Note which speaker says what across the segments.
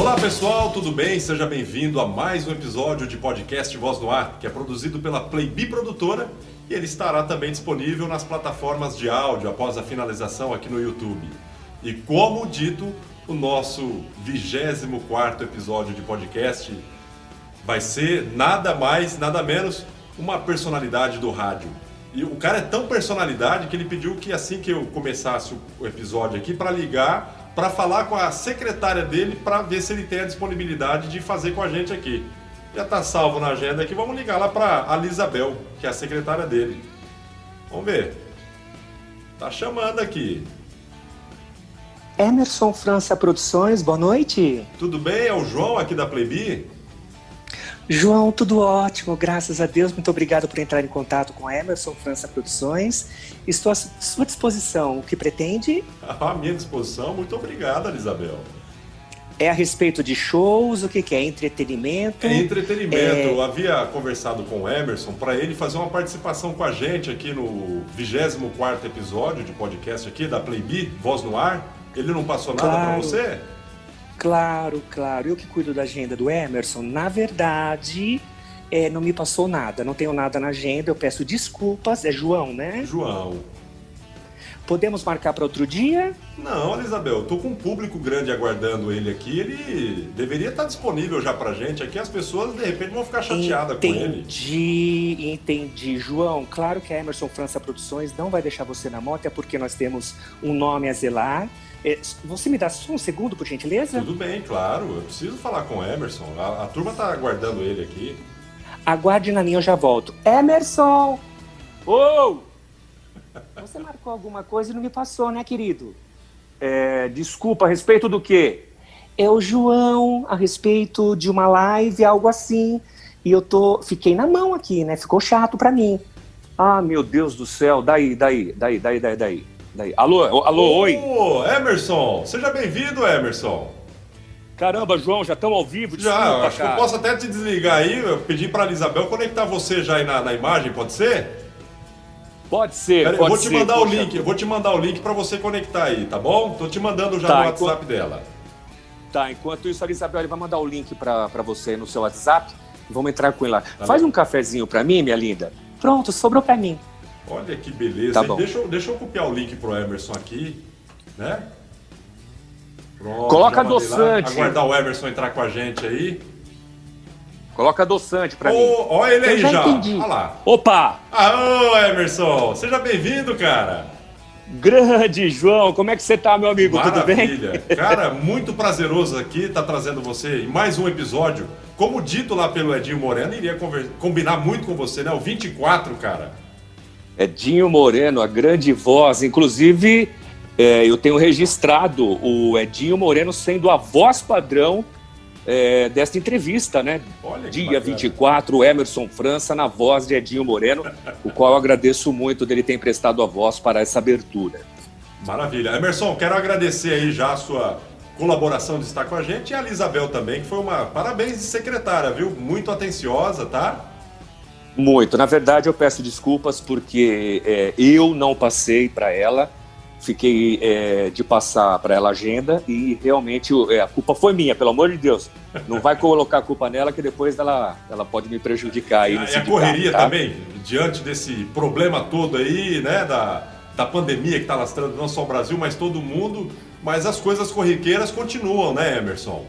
Speaker 1: Olá pessoal, tudo bem? Seja bem-vindo a mais um episódio de podcast Voz no Ar, que é produzido pela Playbi Produtora e ele estará também disponível nas plataformas de áudio após a finalização aqui no YouTube. E como dito, o nosso 24 episódio de podcast vai ser nada mais, nada menos uma personalidade do rádio. E o cara é tão personalidade que ele pediu que assim que eu começasse o episódio aqui para ligar para falar com a secretária dele para ver se ele tem a disponibilidade de fazer com a gente aqui. Já está salvo na agenda aqui, vamos ligar lá para a Lisabel, que é a secretária dele. Vamos ver. Tá chamando aqui.
Speaker 2: Emerson França Produções, boa noite.
Speaker 1: Tudo bem? É o João aqui da Playbi?
Speaker 2: João, tudo ótimo, graças a Deus. Muito obrigado por entrar em contato com a Emerson França Produções. Estou à sua disposição. O que pretende?
Speaker 1: À minha disposição. Muito obrigado, Isabel.
Speaker 2: É a respeito de shows, o que, que é? Entretenimento?
Speaker 1: É entretenimento. É... Eu havia conversado com o Emerson para ele fazer uma participação com a gente aqui no 24 episódio de podcast aqui da Playbi, Voz no Ar. Ele não passou nada claro. para você?
Speaker 2: Claro, claro. Eu que cuido da agenda do Emerson, na verdade, é, não me passou nada. Não tenho nada na agenda. Eu peço desculpas. É João, né?
Speaker 1: João.
Speaker 2: Podemos marcar para outro dia?
Speaker 1: Não, Elisabel, eu tô com um público grande aguardando ele aqui. Ele deveria estar disponível já pra gente aqui. As pessoas, de repente, vão ficar chateadas
Speaker 2: entendi,
Speaker 1: com
Speaker 2: ele. Entendi, entendi. João, claro que a Emerson França Produções não vai deixar você na moto, é porque nós temos um nome a zelar. É, você me dá só um segundo, por gentileza?
Speaker 1: Tudo bem, claro. Eu preciso falar com o Emerson. A, a turma tá aguardando ele aqui.
Speaker 2: Aguarde na linha, eu já volto. Emerson! Ô! Oh! Você marcou alguma coisa e não me passou, né, querido?
Speaker 3: É, desculpa, a respeito do quê?
Speaker 2: É o João, a respeito de uma live, algo assim. E eu tô. Fiquei na mão aqui, né? Ficou chato pra mim.
Speaker 3: Ah, meu Deus do céu, daí, daí, daí, daí, daí, daí. Daí. Alô, alô, oi.
Speaker 1: Emerson, seja bem-vindo, Emerson.
Speaker 3: Caramba, João, já estamos ao vivo?
Speaker 1: Desculpa, já, acho cara. que eu posso até te desligar aí, eu pedi para Isabel conectar você já aí na, na imagem, pode ser?
Speaker 3: Pode ser, Pera, pode
Speaker 1: eu vou te mandar o link, eu vou te mandar o link para você conectar aí, tá bom? Tô te mandando já tá, no WhatsApp enquanto... dela.
Speaker 3: Tá, enquanto isso, a Isabel vai mandar o link para você no seu WhatsApp. Vamos entrar com ele lá. Tá Faz bem. um cafezinho para mim, minha linda.
Speaker 2: Pronto, sobrou para mim.
Speaker 1: Olha que beleza. Tá bom. Deixa, eu, deixa eu copiar o link pro Emerson aqui, né?
Speaker 3: Pronto, Coloca adoçante.
Speaker 1: Aguardar o Emerson entrar com a gente aí.
Speaker 3: Coloca adoçante pra oh, mim.
Speaker 1: Olha ele aí já. já. Olha lá.
Speaker 3: Opa!
Speaker 1: Alô, Emerson. Seja bem-vindo, cara.
Speaker 3: Grande, João. Como é que você tá, meu amigo?
Speaker 1: Maravilha.
Speaker 3: Tudo bem?
Speaker 1: Cara, muito prazeroso aqui estar tá trazendo você em mais um episódio. Como dito lá pelo Edinho Moreno, iria combinar muito com você, né? O 24, cara.
Speaker 3: Edinho Moreno, a grande voz. Inclusive, é, eu tenho registrado o Edinho Moreno sendo a voz padrão é, desta entrevista, né? Olha Dia bacana. 24, Emerson França, na voz de Edinho Moreno, o qual eu agradeço muito dele ter emprestado a voz para essa abertura.
Speaker 1: Maravilha. Emerson, quero agradecer aí já a sua colaboração de estar com a gente e a Isabel também, que foi uma parabéns de secretária, viu? Muito atenciosa, tá?
Speaker 3: Muito. Na verdade, eu peço desculpas porque é, eu não passei para ela fiquei é, de passar para ela a agenda e realmente é, a culpa foi minha, pelo amor de Deus. Não vai colocar a culpa nela que depois ela, ela pode me prejudicar aí.
Speaker 1: E a correria tá? também, diante desse problema todo aí, né, da, da pandemia que está lastrando não só o Brasil, mas todo mundo, mas as coisas corriqueiras continuam, né, Emerson?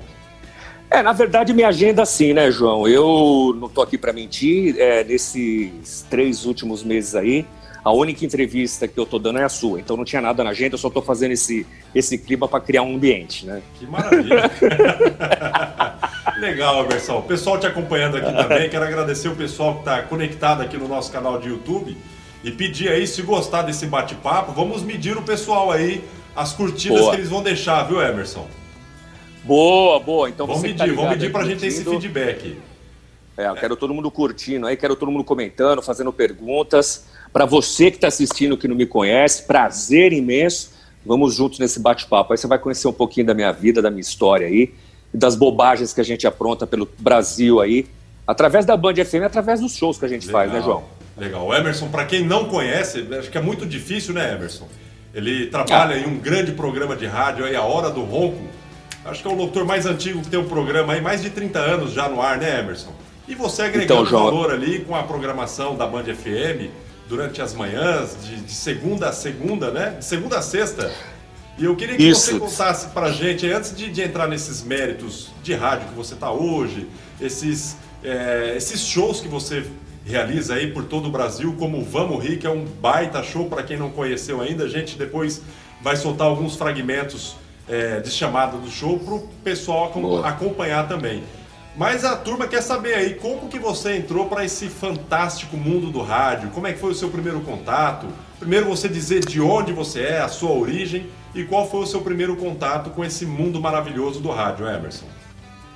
Speaker 3: É, na verdade, minha agenda sim, né, João? Eu não tô aqui para mentir, é, nesses três últimos meses aí, a única entrevista que eu tô dando é a sua. Então não tinha nada na agenda, eu só tô fazendo esse, esse clima para criar um ambiente, né?
Speaker 1: Que maravilha! Legal, Emerson. O pessoal te acompanhando aqui também. Quero agradecer o pessoal que está conectado aqui no nosso canal de YouTube e pedir aí, se gostar desse bate-papo, vamos medir o pessoal aí, as curtidas boa. que eles vão deixar, viu, Emerson?
Speaker 3: Boa, boa. Então
Speaker 1: vamos medir, tá vamos medir para a gente ter esse feedback.
Speaker 3: É, eu quero todo mundo curtindo aí, quero todo mundo comentando, fazendo perguntas. Para você que está assistindo, que não me conhece, prazer imenso. Vamos juntos nesse bate-papo. Aí você vai conhecer um pouquinho da minha vida, da minha história aí, das bobagens que a gente apronta pelo Brasil aí, através da Band FM, através dos shows que a gente Legal. faz, né, João?
Speaker 1: Legal. Emerson, para quem não conhece, acho que é muito difícil, né, Emerson? Ele trabalha ah. em um grande programa de rádio aí, A Hora do Ronco. Acho que é o locutor mais antigo que tem um programa aí, mais de 30 anos já no ar, né, Emerson? E você agregando então, João... valor ali com a programação da Band FM durante as manhãs, de, de segunda a segunda, né? De segunda a sexta. E eu queria que Isso. você contasse pra gente, antes de, de, entrar nesses méritos de rádio que você está hoje, esses, é, esses shows que você realiza aí por todo o Brasil, como o Vamos Rir, que é um baita show para quem não conheceu ainda. A gente depois vai soltar alguns fragmentos é, de chamada do show para o pessoal acompanhar também. Mas a turma quer saber aí como que você entrou para esse fantástico mundo do rádio. Como é que foi o seu primeiro contato? Primeiro você dizer de onde você é, a sua origem e qual foi o seu primeiro contato com esse mundo maravilhoso do rádio, Emerson.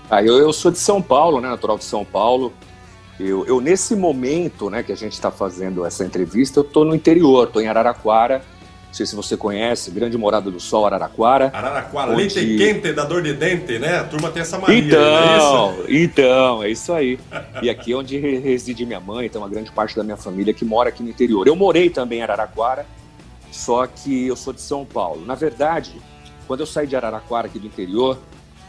Speaker 3: Ah, eu, eu sou de São Paulo, né, natural de São Paulo. Eu, eu nesse momento, né, que a gente está fazendo essa entrevista, eu estou no interior, estou em Araraquara sei se você conhece, Grande Morada do Sol, Araraquara.
Speaker 1: Araraquara, onde... leite quente da dor de dente, né? A turma tem essa mania.
Speaker 3: Então, é então, é isso aí. e aqui é onde reside minha mãe, tem uma grande parte da minha família que mora aqui no interior. Eu morei também em Araraquara, só que eu sou de São Paulo. Na verdade, quando eu saí de Araraquara, aqui do interior,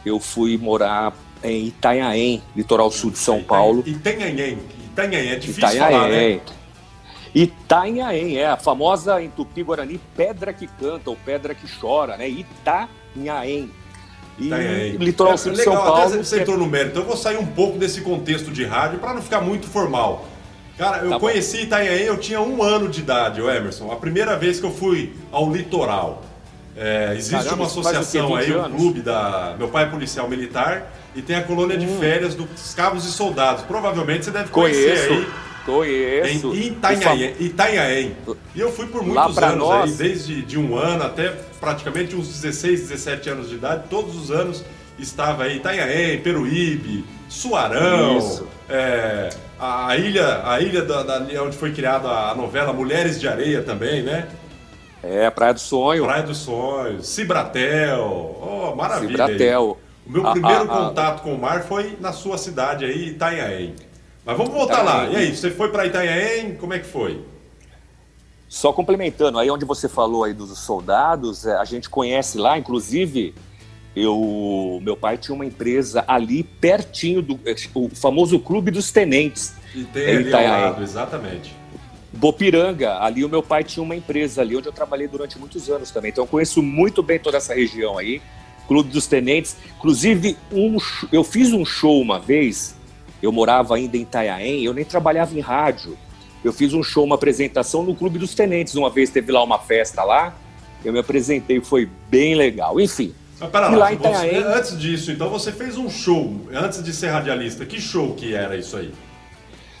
Speaker 3: eu fui morar em Itanhaém, litoral sul de São Paulo.
Speaker 1: Itanhaém, Itanhaém, é difícil Itanhaém. falar, né?
Speaker 3: Itanhaém, é a famosa em Tupi-Guarani pedra que canta ou pedra que chora, né? Itanhaém.
Speaker 1: E Itanhaém. litoral é, sul de São Paulo. Até você entrou no mérito, então eu vou sair um pouco desse contexto de rádio para não ficar muito formal. Cara, eu tá conheci Itanhaém, eu tinha um ano de idade, o Emerson. A primeira vez que eu fui ao litoral. É, existe Caramba, uma associação aí, um clube da. Meu pai é policial militar e tem a colônia hum. de férias dos Cabos e Soldados. Provavelmente você deve conhecer
Speaker 3: Conheço.
Speaker 1: aí
Speaker 3: Conheço.
Speaker 1: Em Itanhaém. Itanhaém. E eu fui por muitos anos nós... aí, desde de um ano até praticamente uns 16, 17 anos de idade, todos os anos estava aí Itanhaém, Peruíbe, Suarão, é, a ilha, a ilha da, da, onde foi criada a novela Mulheres de Areia também, né?
Speaker 3: É, Praia do Sonho.
Speaker 1: Praia do Sonho, Cibratel, oh, maravilha.
Speaker 3: Cibratel.
Speaker 1: Aí. O meu primeiro contato com o mar foi na sua cidade aí, Itanhaém. Mas vamos voltar lá. E aí, você foi para Itanhaém, como é que foi?
Speaker 3: Só complementando, aí onde você falou aí dos soldados, é, a gente conhece lá, inclusive, eu, meu pai tinha uma empresa ali pertinho do é, o famoso Clube dos Tenentes.
Speaker 1: E tem ali lado, exatamente.
Speaker 3: Bopiranga, ali o meu pai tinha uma empresa ali onde eu trabalhei durante muitos anos também. Então eu conheço muito bem toda essa região aí, Clube dos Tenentes. Inclusive, um, eu fiz um show uma vez eu morava ainda em Itanhaém, eu nem trabalhava em rádio. Eu fiz um show, uma apresentação no Clube dos Tenentes. Uma vez teve lá uma festa lá, eu me apresentei, foi bem legal. Enfim.
Speaker 1: Mas pera lá, lá Itanhaém... você, antes disso, então você fez um show, antes de ser radialista. Que show que era isso aí?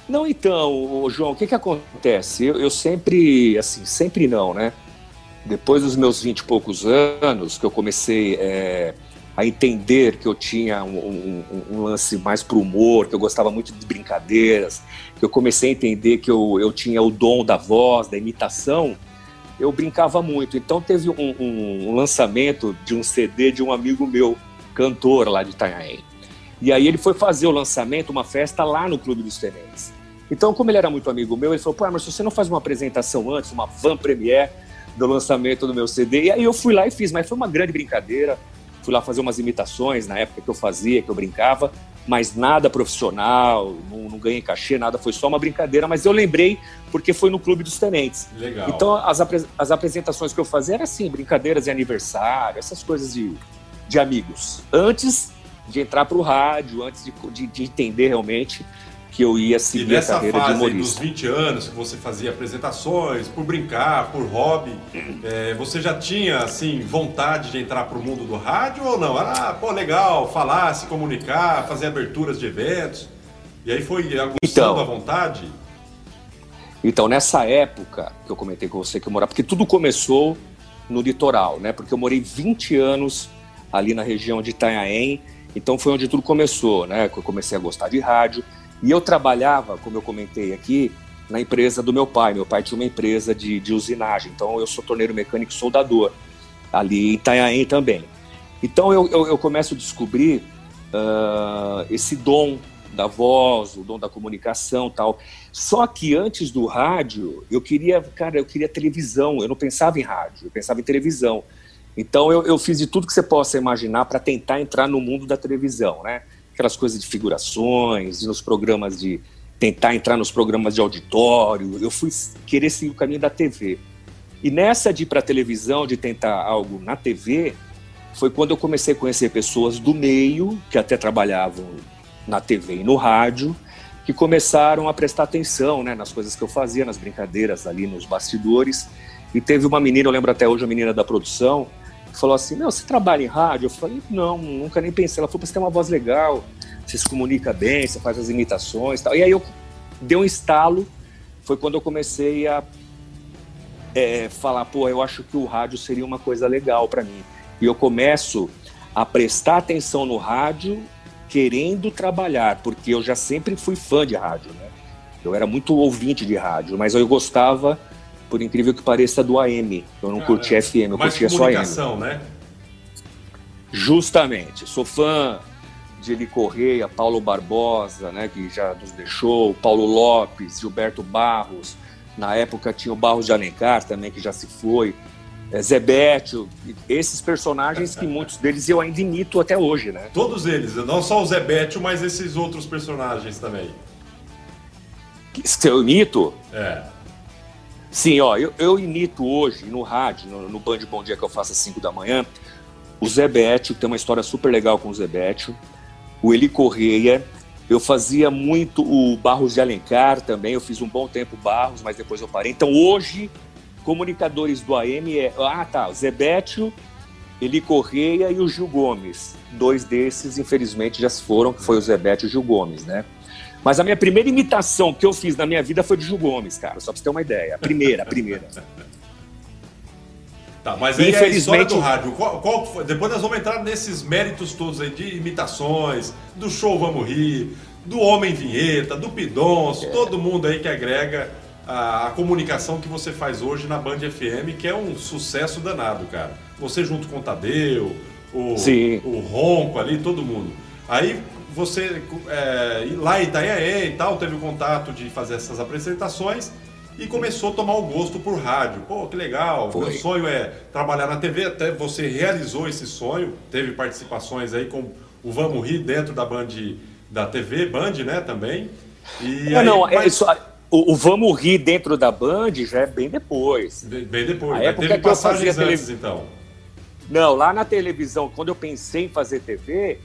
Speaker 3: Não, então, João, o que que acontece? Eu, eu sempre, assim, sempre não, né? Depois dos meus vinte e poucos anos, que eu comecei é, a entender que eu tinha um, um, um lance mais para humor, que eu gostava muito de brincadeiras, que eu comecei a entender que eu, eu tinha o dom da voz, da imitação, eu brincava muito. Então teve um, um, lançamento de um CD de um amigo meu, cantor lá de Itanhaém. E aí ele foi fazer o lançamento, uma festa lá no Clube dos Tenentes. Então, como ele era muito amigo meu, ele falou, pô, Emerson, você não faz uma apresentação antes, uma van premiere do lançamento do meu CD? E aí eu fui lá e fiz, mas foi uma grande brincadeira fui lá fazer umas imitações na época que eu fazia, que eu brincava, mas nada profissional, não, não, ganhei cachê, nada, foi só uma brincadeira, mas eu lembrei porque foi no Clube dos Tenentes.
Speaker 1: Legal.
Speaker 3: Então as, apre as apresentações que eu fazia eram assim, brincadeiras de aniversário, essas coisas de, de amigos. Antes de entrar para o rádio, antes de, de, de entender realmente que eu ia seguir
Speaker 1: e a
Speaker 3: carreira
Speaker 1: fase
Speaker 3: de humorista.
Speaker 1: dos 20 anos que você fazia apresentações, por brincar, por hobby, é, você já tinha assim vontade de entrar para o mundo do rádio ou não? Ah, pô, legal, falar, se comunicar, fazer aberturas de eventos. E aí foi aguçando então, a vontade?
Speaker 3: Então, nessa época que eu comentei com você que eu morava, porque tudo começou no litoral, né? Porque eu morei 20 anos ali na região de Itanhaém, então foi onde tudo começou, né? Que eu comecei a gostar de rádio. E eu trabalhava, como eu comentei aqui, na empresa do meu pai. Meu pai tinha uma empresa de, de usinagem, então eu sou torneiro mecânico soldador, ali em Itanhaém também. Então eu, eu, eu começo a descobrir uh, esse dom da voz, o dom da comunicação tal. Só que antes do rádio, eu queria, cara, eu queria televisão, eu não pensava em rádio, eu pensava em televisão. Então eu, eu fiz de tudo que você possa imaginar para tentar entrar no mundo da televisão, né? Aquelas coisas de figurações, nos programas de tentar entrar nos programas de auditório. Eu fui querer seguir o caminho da TV. E nessa de ir para televisão, de tentar algo na TV, foi quando eu comecei a conhecer pessoas do meio que até trabalhavam na TV e no rádio, que começaram a prestar atenção, né, nas coisas que eu fazia, nas brincadeiras ali nos bastidores. E teve uma menina, eu lembro até hoje, a menina da produção, falou assim: Meu, você trabalha em rádio? Eu falei: Não, nunca nem pensei. Ela falou: Você tem uma voz legal, você se comunica bem, você faz as imitações tal. E aí eu dei um estalo. Foi quando eu comecei a é, falar: Pô, eu acho que o rádio seria uma coisa legal para mim. E eu começo a prestar atenção no rádio querendo trabalhar, porque eu já sempre fui fã de rádio, né? Eu era muito ouvinte de rádio, mas eu gostava por incrível que pareça, do AM. Eu não Caramba. curti FM, eu
Speaker 1: Mais
Speaker 3: curtia só
Speaker 1: AM. né?
Speaker 3: Justamente. Sou fã de Eli Correia, Paulo Barbosa, né, que já nos deixou, Paulo Lopes, Gilberto Barros. Na época tinha o Barros de Alencar também, que já se foi. É, Zebetio, esses personagens que muitos deles eu ainda imito até hoje, né?
Speaker 1: Todos eles, não só o Zebetio, mas esses outros personagens também.
Speaker 3: Que eu imito?
Speaker 1: É.
Speaker 3: Sim, ó, eu, eu imito hoje no rádio, no, no Band Bom Dia que eu faço às 5 da manhã, o Zé Bétio, tem uma história super legal com o Zé Bétio, o Eli Correia, eu fazia muito o Barros de Alencar também, eu fiz um bom tempo Barros, mas depois eu parei. Então hoje, comunicadores do AM é, ah tá, o Zé Bétio, Eli Correia e o Gil Gomes. Dois desses, infelizmente, já se foram, que foi o Zé Bétio e o Gil Gomes, né? Mas a minha primeira imitação que eu fiz na minha vida foi de Gil Gomes, cara, só pra você ter uma ideia. A primeira, a primeira.
Speaker 1: Tá, mas aí Infelizmente... a história do rádio, qual, qual depois nós vamos entrar nesses méritos todos aí de imitações, do show Vamos Rir, do Homem Vinheta, do Pidonço, é. todo mundo aí que agrega a, a, comunicação que você faz hoje na Band FM, que é um sucesso danado, cara. Você junto com o Tadeu, o, o Ronco ali, todo mundo. Aí você é, lá em Itanhaém e tal, teve o contato de fazer essas apresentações e começou a tomar o gosto por rádio. Pô, que legal, Foi. meu sonho é trabalhar na TV, até você realizou esse sonho, teve participações aí com o Vamos Rir dentro da Band, da TV Band, né, também.
Speaker 3: E não, aí, não, é mas... isso, o, o, Vamos Rir dentro da Band já é bem depois.
Speaker 1: Bem, bem depois, a época teve passagens antes, então.
Speaker 3: Não, lá na televisão, quando eu pensei em fazer TV,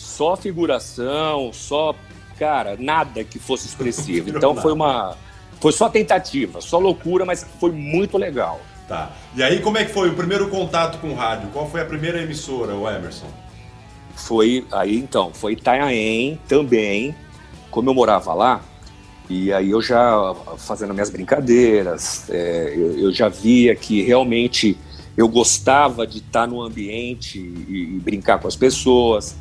Speaker 3: só figuração, só, cara, nada que fosse expressivo. Então foi uma. Foi só tentativa, só loucura, mas foi muito legal.
Speaker 1: Tá. E aí, como é que foi o primeiro contato com o rádio? Qual foi a primeira emissora, o Emerson?
Speaker 3: Foi aí então, foi Itanhaém também, como eu morava lá, e aí eu já fazendo minhas brincadeiras, é, eu, eu, já via que realmente eu gostava de estar no ambiente e, e brincar com as pessoas.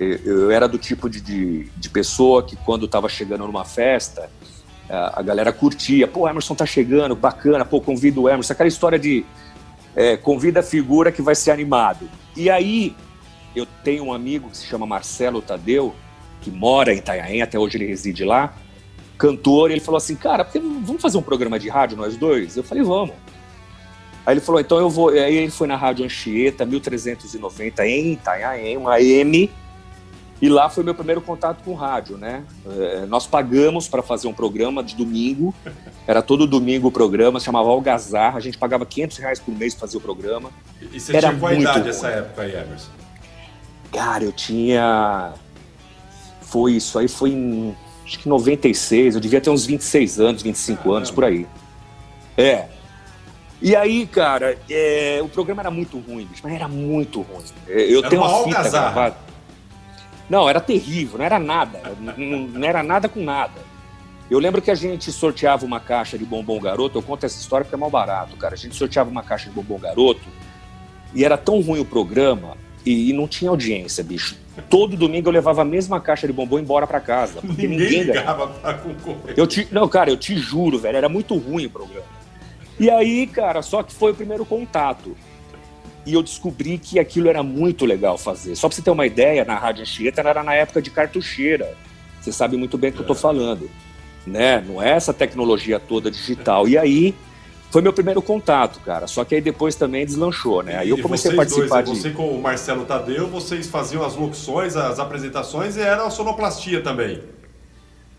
Speaker 3: Eu era do tipo de, de, de pessoa que, quando estava chegando numa festa, a, a galera curtia. Pô, Emerson tá chegando, bacana, pô, convida o Emerson. Aquela história de é, convida a figura que vai ser animado. E aí, eu tenho um amigo que se chama Marcelo Tadeu, que mora em Itanhaém, até hoje ele reside lá, cantor, e ele falou assim, cara, vamos fazer um programa de rádio nós dois? Eu falei, vamos. Aí ele falou, então eu vou. Aí ele foi na Rádio Anchieta, 1390, em Itanhaém, uma M, e lá foi meu primeiro contato com rádio, né? É, nós pagamos para fazer um programa de domingo, era todo domingo o programa, se chamava Algazarra, a gente pagava 500 reais por mês para fazer o programa.
Speaker 1: E você era tinha qual idade nessa época aí, Emerson?
Speaker 3: Cara, eu tinha... Foi isso aí, foi em acho que 96, eu devia ter uns 26 anos, 25 Caramba. anos, por aí. É. E aí, cara, é, o programa era muito ruim, mas era muito ruim. Eu
Speaker 1: era
Speaker 3: tenho
Speaker 1: uma, uma fita gravada.
Speaker 3: Não, era terrível, não era nada. não, não era nada com nada. Eu lembro que a gente sorteava uma caixa de bombom garoto. Eu conto essa história porque é mal barato, cara. A gente sorteava uma caixa de bombom garoto e era tão ruim o programa e, e não tinha audiência, bicho. Todo domingo eu levava a mesma caixa de bombom embora para casa.
Speaker 1: Porque ninguém, ninguém ligava pra concorrer.
Speaker 3: Eu te, não, cara, eu te juro, velho, era muito ruim o programa. E aí, cara, só que foi o primeiro contato e eu descobri que aquilo era muito legal fazer. Só para você ter uma ideia, na Rádio Anchieta era na época de cartucheira. Você sabe muito bem o que é. eu estou falando. Né? Não é essa tecnologia toda digital. E aí foi meu primeiro contato, cara. Só que aí depois também deslanchou, né? Aí eu comecei a participar
Speaker 1: dois,
Speaker 3: de.
Speaker 1: Você com o Marcelo Tadeu, vocês faziam as locuções, as apresentações e era a sonoplastia também.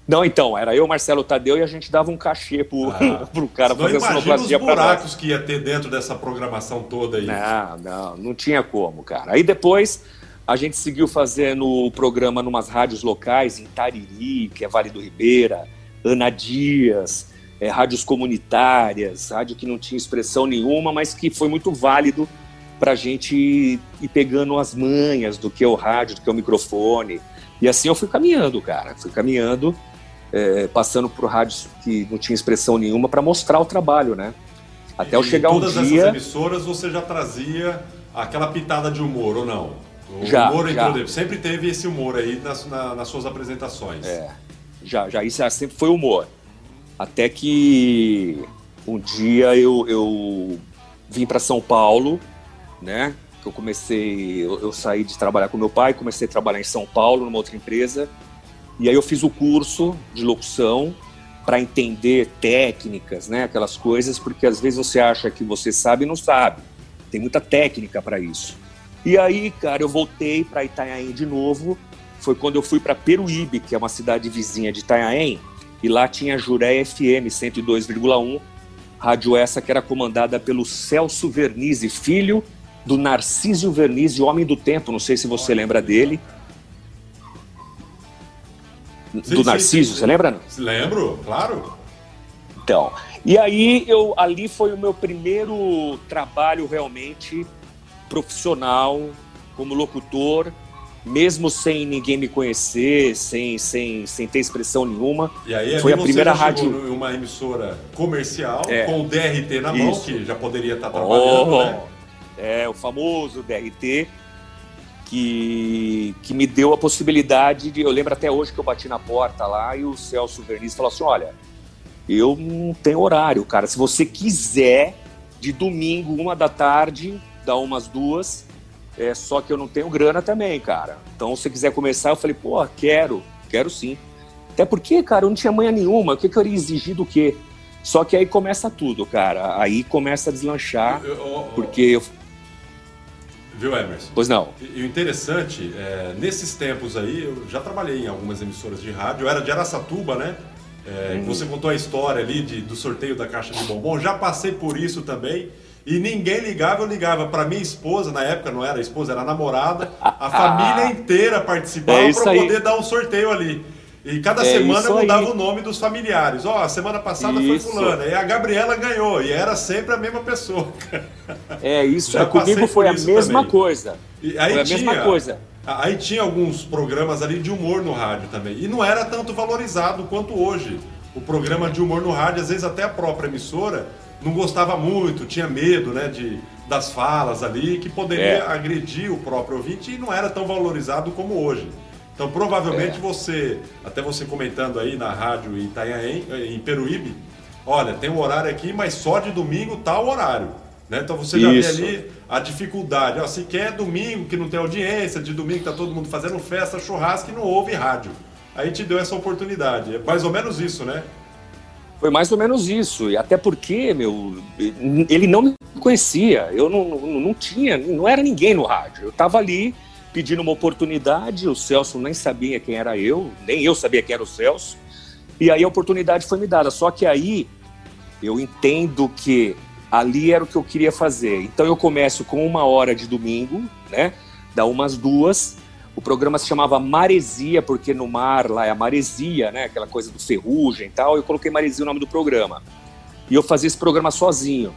Speaker 3: Não, então, era eu, Marcelo Tadeu, e a gente dava um cachê pro, ah, pro cara fazer a sonoplastia
Speaker 1: os buracos que ia ter dentro dessa programação toda aí.
Speaker 3: Não, não, não tinha como, cara. Aí depois a gente seguiu fazendo o programa numas rádios locais, em Tariri, que é Vale do Ribeira, Ana Dias, é, rádios comunitárias, rádio que não tinha expressão nenhuma, mas que foi muito válido para a gente ir pegando as manhas do que é o rádio, do que é o microfone. E assim eu fui caminhando, cara. Fui caminhando, é, passando por rádios que não tinha expressão nenhuma para mostrar o trabalho, né? Até eu chegar um dia...
Speaker 1: todas essas emissoras você já trazia aquela pitada de humor, ou não? O
Speaker 3: já,
Speaker 1: humor
Speaker 3: já.
Speaker 1: sempre teve esse humor aí nas, na, nas suas apresentações.
Speaker 3: É, já, já isso sempre foi humor. Até que um dia eu, eu vim para São Paulo, né? Que eu comecei, eu, eu, saí de trabalhar com meu pai, comecei a trabalhar em São Paulo numa outra empresa. E aí eu fiz o curso de locução para entender técnicas, né? Aquelas coisas, porque às vezes você acha que você sabe e não sabe. Tem muita técnica para isso. E aí, cara, eu voltei para Itanhaém de novo. Foi quando eu fui para Peruíbe, que é uma cidade vizinha de Itanhaém e lá tinha a Juré FM 102,1, rádio essa que era comandada pelo Celso Vernizzi, filho do Narcísio Vernizzi, homem do tempo, não sei se você lembra dele. Sim, do Narciso, você lembra?
Speaker 1: Lembro, claro.
Speaker 3: Então, e aí eu ali foi o meu primeiro trabalho realmente profissional como locutor mesmo sem ninguém me conhecer, sem, sem, sem ter expressão nenhuma.
Speaker 1: E aí, foi a primeira rádio. uma emissora comercial é. com o DRT na mão, que já poderia estar trabalhando, oh, né?
Speaker 3: É, o famoso DRT, que, que me deu a possibilidade de. Eu lembro até hoje que eu bati na porta lá e o Celso Verniz falou assim: olha, eu não tenho horário, cara. Se você quiser, de domingo, uma da tarde, dá umas duas é, só que eu não tenho grana também, cara. Então, se você quiser começar, eu falei, pô, quero, quero sim. Até porque, cara, eu não tinha manha nenhuma. O que, que eu iria exigir do quê? Só que aí começa tudo, cara. Aí começa a deslanchar, eu, eu, porque eu...
Speaker 1: Viu, Emerson?
Speaker 3: Pois não.
Speaker 1: E o interessante, é, nesses tempos aí, eu já trabalhei em algumas emissoras de rádio. Eu era de Araçatuba, né? É, hum. Você contou a história ali de, do sorteio da caixa de bombom. Já passei por isso também. E ninguém ligava, eu ligava para minha esposa, na época não era esposa, era namorada, a família inteira participava é para poder dar um sorteio ali. E cada é semana eu mudava aí. o nome dos familiares. Ó, oh, a semana passada isso. foi fulana, e a Gabriela ganhou, e era sempre a mesma pessoa.
Speaker 3: É, isso, Já comigo foi a mesma também. coisa.
Speaker 1: E aí foi a tinha, mesma coisa. Aí tinha alguns programas ali de humor no rádio também. E não era tanto valorizado quanto hoje. O programa de humor no rádio, às vezes até a própria emissora não gostava muito, tinha medo né, de, das falas ali, que poderia é. agredir o próprio ouvinte e não era tão valorizado como hoje. Então, provavelmente é. você, até você comentando aí na rádio Itanhaém, em Peruíbe, olha, tem um horário aqui, mas só de domingo tal tá horário. Né? Então você já Isso. vê ali a dificuldade. Ó, se quer domingo que não tem audiência, de domingo está todo mundo fazendo festa, churrasco e não ouve rádio. Aí te deu essa oportunidade. É mais ou menos isso, né?
Speaker 3: Foi mais ou menos isso. E até porque, meu, ele não me conhecia. Eu não, não, não tinha, não era ninguém no rádio. Eu estava ali pedindo uma oportunidade, o Celso nem sabia quem era eu, nem eu sabia quem era o Celso. E aí a oportunidade foi me dada. Só que aí eu entendo que ali era o que eu queria fazer. Então eu começo com uma hora de domingo, né? Dá umas duas, o programa se chamava Maresia, porque no mar lá é a maresia, né? Aquela coisa do ferrugem e tal. Eu coloquei Maresia o nome do programa. E eu fazia esse programa sozinho.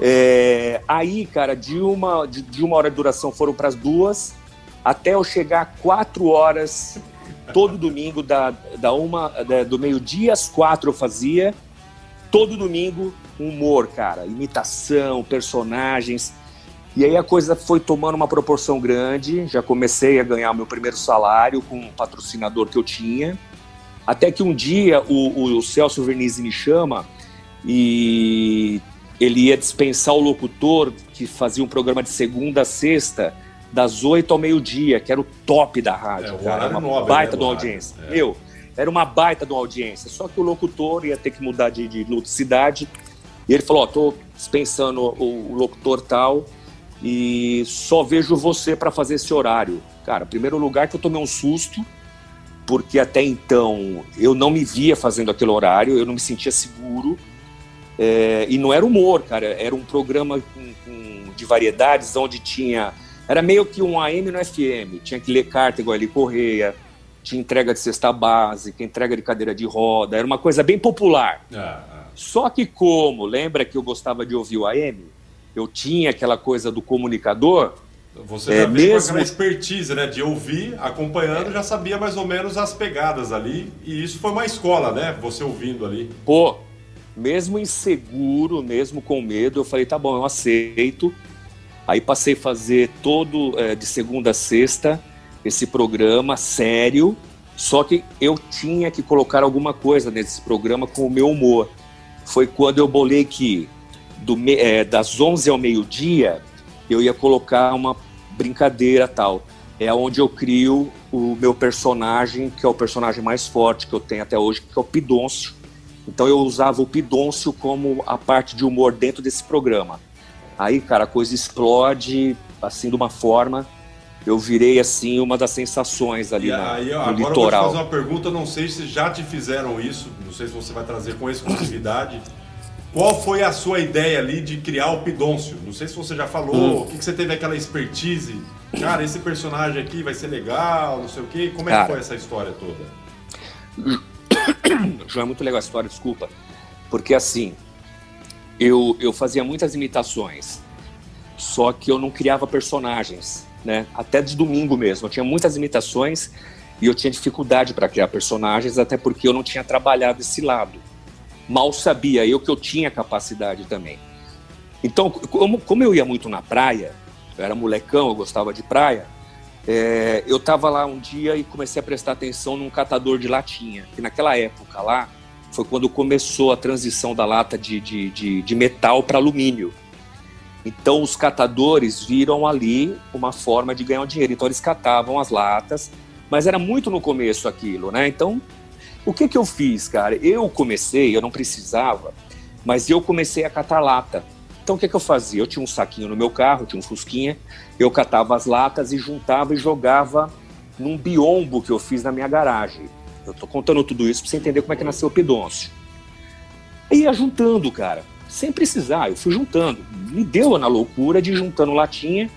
Speaker 3: É, aí, cara, de uma, de, de, uma hora de duração foram para as duas, até eu chegar quatro horas, todo domingo, da, da uma, da, do meio-dia às quatro eu fazia. Todo domingo, humor, cara, imitação, personagens. E aí a coisa foi tomando uma proporção grande, já comecei a ganhar meu primeiro salário com um patrocinador que eu tinha, até que um dia o, o Celso Vernizzi me chama e ele ia dispensar o locutor que fazia um programa de segunda a sexta, das oito ao meio-dia, que era o top da rádio, é, cara, uma nobre, baita né, de uma audiência. É. Meu, era uma baita de uma audiência, só que o locutor ia ter que mudar de, de ludicidade E ele falou: Ó, oh, tô dispensando o, o locutor tal e só vejo você para fazer esse horário. Cara, primeiro lugar que eu tomei um susto, porque até então eu não me via fazendo aquele horário, eu não me sentia seguro. É, e não era humor, cara, era um programa com, com, de variedades onde tinha. Era meio que um AM no FM, tinha que ler carta igual ali Correia, tinha entrega de cesta básica, entrega de cadeira de roda, era uma coisa bem popular. Ah. Só que como, lembra que eu gostava de ouvir o AM? Eu tinha aquela coisa do comunicador,
Speaker 1: você é, já é, mesmo... com expertise, né? De ouvir, acompanhando, já sabia mais ou menos as pegadas ali. E isso foi uma escola, né? Você ouvindo ali.
Speaker 3: Pô, mesmo inseguro, mesmo com medo, eu falei, tá bom, eu aceito. Aí passei a fazer todo, é, de segunda a sexta, esse programa sério. Só que eu tinha que colocar alguma coisa nesse programa com o meu humor. Foi quando eu bolei que do, é, das 11 ao meio-dia eu ia colocar uma brincadeira tal. É onde eu crio o meu personagem, que é o personagem mais forte que eu tenho até hoje, que é o Pidôncio. Então eu usava o Pidôncio como a parte de humor dentro desse programa. Aí, cara, a coisa explode assim de uma forma. Eu virei assim uma das sensações ali e na, aí, no agora litoral. Agora eu vou
Speaker 1: te fazer uma pergunta, não sei se já te fizeram isso, não sei se você vai trazer com exclusividade. Qual foi a sua ideia ali de criar o Pidôncio? Não sei se você já falou, hum. o que, que você teve aquela expertise. Cara, esse personagem aqui vai ser legal, não sei o quê. Como é Cara, que foi essa história toda?
Speaker 3: João, é muito legal a história, desculpa. Porque assim, eu, eu fazia muitas imitações, só que eu não criava personagens, né? Até de domingo mesmo. Eu tinha muitas imitações e eu tinha dificuldade para criar personagens, até porque eu não tinha trabalhado esse lado mal sabia eu que eu tinha capacidade também. Então, como, como eu ia muito na praia, eu era molecão, eu gostava de praia, é, eu estava lá um dia e comecei a prestar atenção num catador de latinha. E naquela época lá, foi quando começou a transição da lata de, de, de, de metal para alumínio. Então, os catadores viram ali uma forma de ganhar dinheiro. Então, eles catavam as latas, mas era muito no começo aquilo, né? Então, o que que eu fiz, cara? Eu comecei, eu não precisava, mas eu comecei a catar lata. Então o que que eu fazia? Eu tinha um saquinho no meu carro, tinha um fusquinha, eu catava as latas e juntava e jogava num biombo que eu fiz na minha garagem. Eu tô contando tudo isso para você entender como é que nasceu o Pidoncio. E ia juntando, cara, sem precisar, eu fui juntando. Me deu na loucura de juntando latinha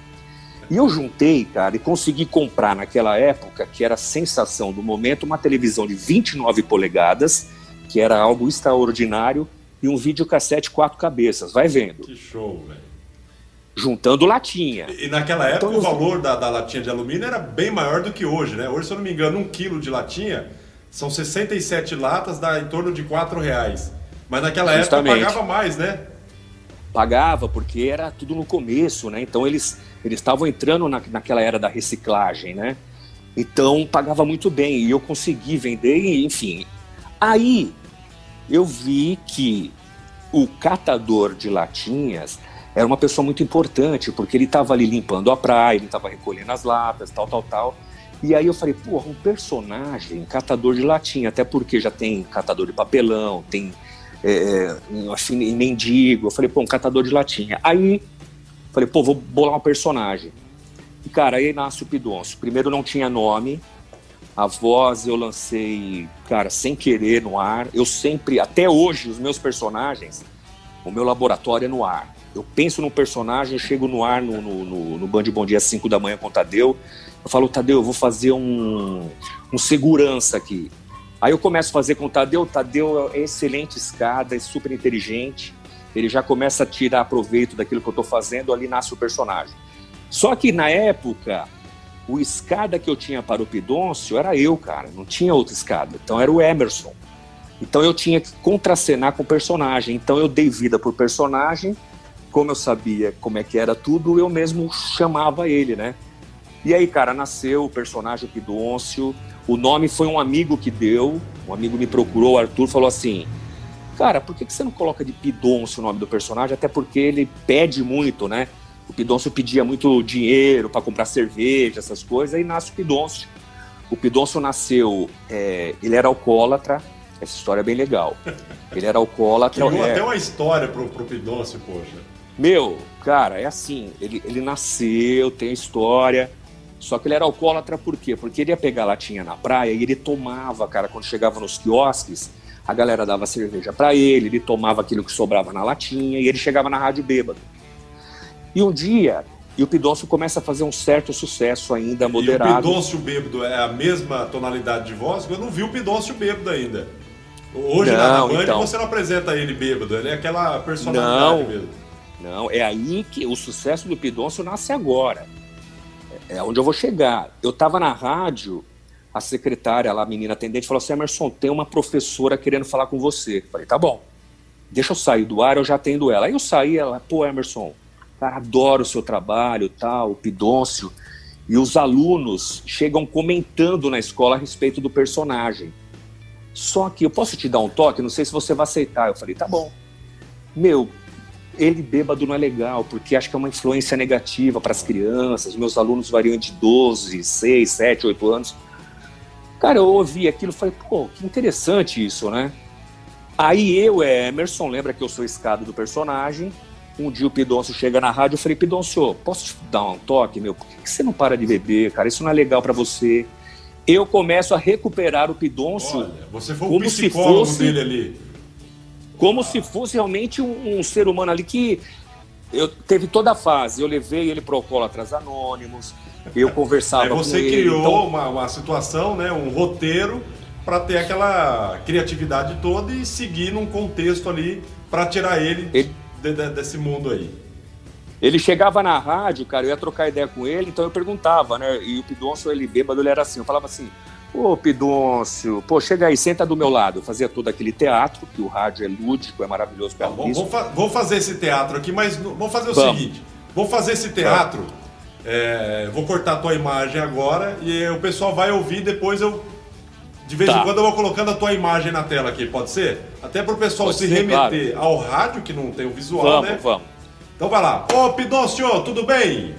Speaker 3: e eu juntei, cara, e consegui comprar naquela época, que era a sensação do momento, uma televisão de 29 polegadas, que era algo extraordinário, e um videocassete quatro cabeças. Vai vendo.
Speaker 1: Que show, velho.
Speaker 3: Juntando latinha.
Speaker 1: E, naquela época então, o valor da, da, latinha de alumínio era bem maior do que hoje, né? Hoje, se eu não me engano, um quilo de latinha são 67 latas, dá em torno de 4 reais. Mas naquela Justamente. época pagava mais, né?
Speaker 3: Pagava, porque era tudo no começo, né? Então eles eles estavam entrando na, naquela era da reciclagem, né? Então pagava muito bem e eu consegui vender, enfim. Aí eu vi que o catador de latinhas era uma pessoa muito importante, porque ele estava ali limpando a praia, ele estava recolhendo as latas, tal, tal, tal. E aí eu falei, porra, um personagem catador de latinha, até porque já tem catador de papelão, tem é, é mendigo. Eu falei, pô, um catador de latinha. Aí Falei, pô, vou bolar um personagem. E, cara, aí nasce o Pidoncio. Primeiro não tinha nome, a voz eu lancei, cara, sem querer no ar. Eu sempre, até hoje, os meus personagens, o meu laboratório é no ar. Eu penso num personagem, eu chego no ar no, no, no, no Band Bom Dia às 5 da manhã com o Tadeu. Eu falo, Tadeu, eu vou fazer um, um segurança aqui. Aí eu começo a fazer com o Tadeu. O Tadeu é excelente escada, é super inteligente ele já começa a tirar proveito daquilo que eu estou fazendo, ali nasce o personagem. Só que na época, o escada que eu tinha para o Pidôncio era eu, cara, não tinha outra escada. Então era o Emerson. Então eu tinha que contracenar com o personagem. Então eu dei vida pro personagem, como eu sabia como é que era tudo, eu mesmo chamava ele, né? E aí, cara, nasceu o personagem Pidôncio. O nome foi um amigo que deu, um amigo me procurou, o Arthur, falou assim: cara, por que, você não coloca de Pidoncio o nome do personagem? Até porque ele pede muito, né? O Pidoncio pedia muito dinheiro para comprar cerveja, essas coisas, aí nasce o Pidoncio. O Pidoncio nasceu, é, ele era alcoólatra, Essa história é bem legal. Ele era alcoólatra.
Speaker 1: Criou é... até uma história pro, pro Pidoncio, poxa.
Speaker 3: Meu, cara, é assim, ele, ele nasceu, tem história, só que ele era alcoólatra por quê? Porque ele ia pegar latinha na praia e ele tomava, cara, quando chegava nos quiosques, a galera dava cerveja para ele, ele tomava aquilo que sobrava na latinha e ele chegava na rádio bêbado. E um dia, e o Pidoncio começa a fazer um certo sucesso ainda, moderado.
Speaker 1: E o Pidoncio bêbado é a mesma tonalidade de voz? Eu não vi o Pidoncio bêbado ainda. Hoje não, na Band então... você não apresenta ele bêbado, ele é aquela personalidade
Speaker 3: não,
Speaker 1: mesmo.
Speaker 3: Não, é aí que o sucesso do Pidoncio nasce agora. É, é onde eu vou chegar. Eu estava na rádio, a secretária lá, a menina atendente, falou assim: Emerson, tem uma professora querendo falar com você. Eu falei, tá bom, deixa eu sair do ar, eu já atendo ela. Aí eu saí, ela, pô, Emerson, cara, adoro o seu trabalho, tal, o Pidoncio. E os alunos chegam comentando na escola a respeito do personagem. Só que eu posso te dar um toque, não sei se você vai aceitar. Eu falei, tá bom. Meu, ele bêbado não é legal, porque acho que é uma influência negativa para as crianças. Meus alunos variam de 12, 6, 7, 8 anos. Cara, eu ouvi aquilo e falei, pô, que interessante isso, né? Aí eu, Emerson, lembra que eu sou escada do personagem. Um dia o Pidoncio chega na rádio, eu falei, Pidoncio, posso te dar um toque, meu? Por que você não para de beber, cara? Isso não é legal para você eu começo a recuperar o Pidoncio. Olha,
Speaker 1: você foi o psicólogo fosse, dele ali.
Speaker 3: Como se fosse realmente um, um, ser humano ali que eu teve toda a fase. Eu levei ele para o Alcoólatras Anônimos, eu conversava com ele.
Speaker 1: Você criou então... uma, uma situação, né, um roteiro para ter aquela criatividade toda e seguir num contexto ali para tirar ele, ele... De, de, desse mundo aí.
Speaker 3: Ele chegava na rádio, cara, eu ia trocar ideia com ele, então eu perguntava, né? E o Pidoncio, ele bêbado, ele era assim. Eu falava assim: Ô Pidoncio, pô, chega aí, senta do meu lado. Eu fazia todo aquele teatro, que o rádio é lúdico, é maravilhoso
Speaker 1: para vamos, vamos, fa vamos fazer esse teatro aqui, mas vamos fazer o vamos. seguinte: vamos fazer esse teatro. É, vou cortar a tua imagem agora e o pessoal vai ouvir, depois eu. De vez tá. em quando eu vou colocando a tua imagem na tela aqui, pode ser? Até para o pessoal pode se ser, remeter claro. ao rádio, que não tem o visual,
Speaker 3: vamos,
Speaker 1: né?
Speaker 3: Vamos.
Speaker 1: Então vai lá. Ô, Pidoncio, tudo bem?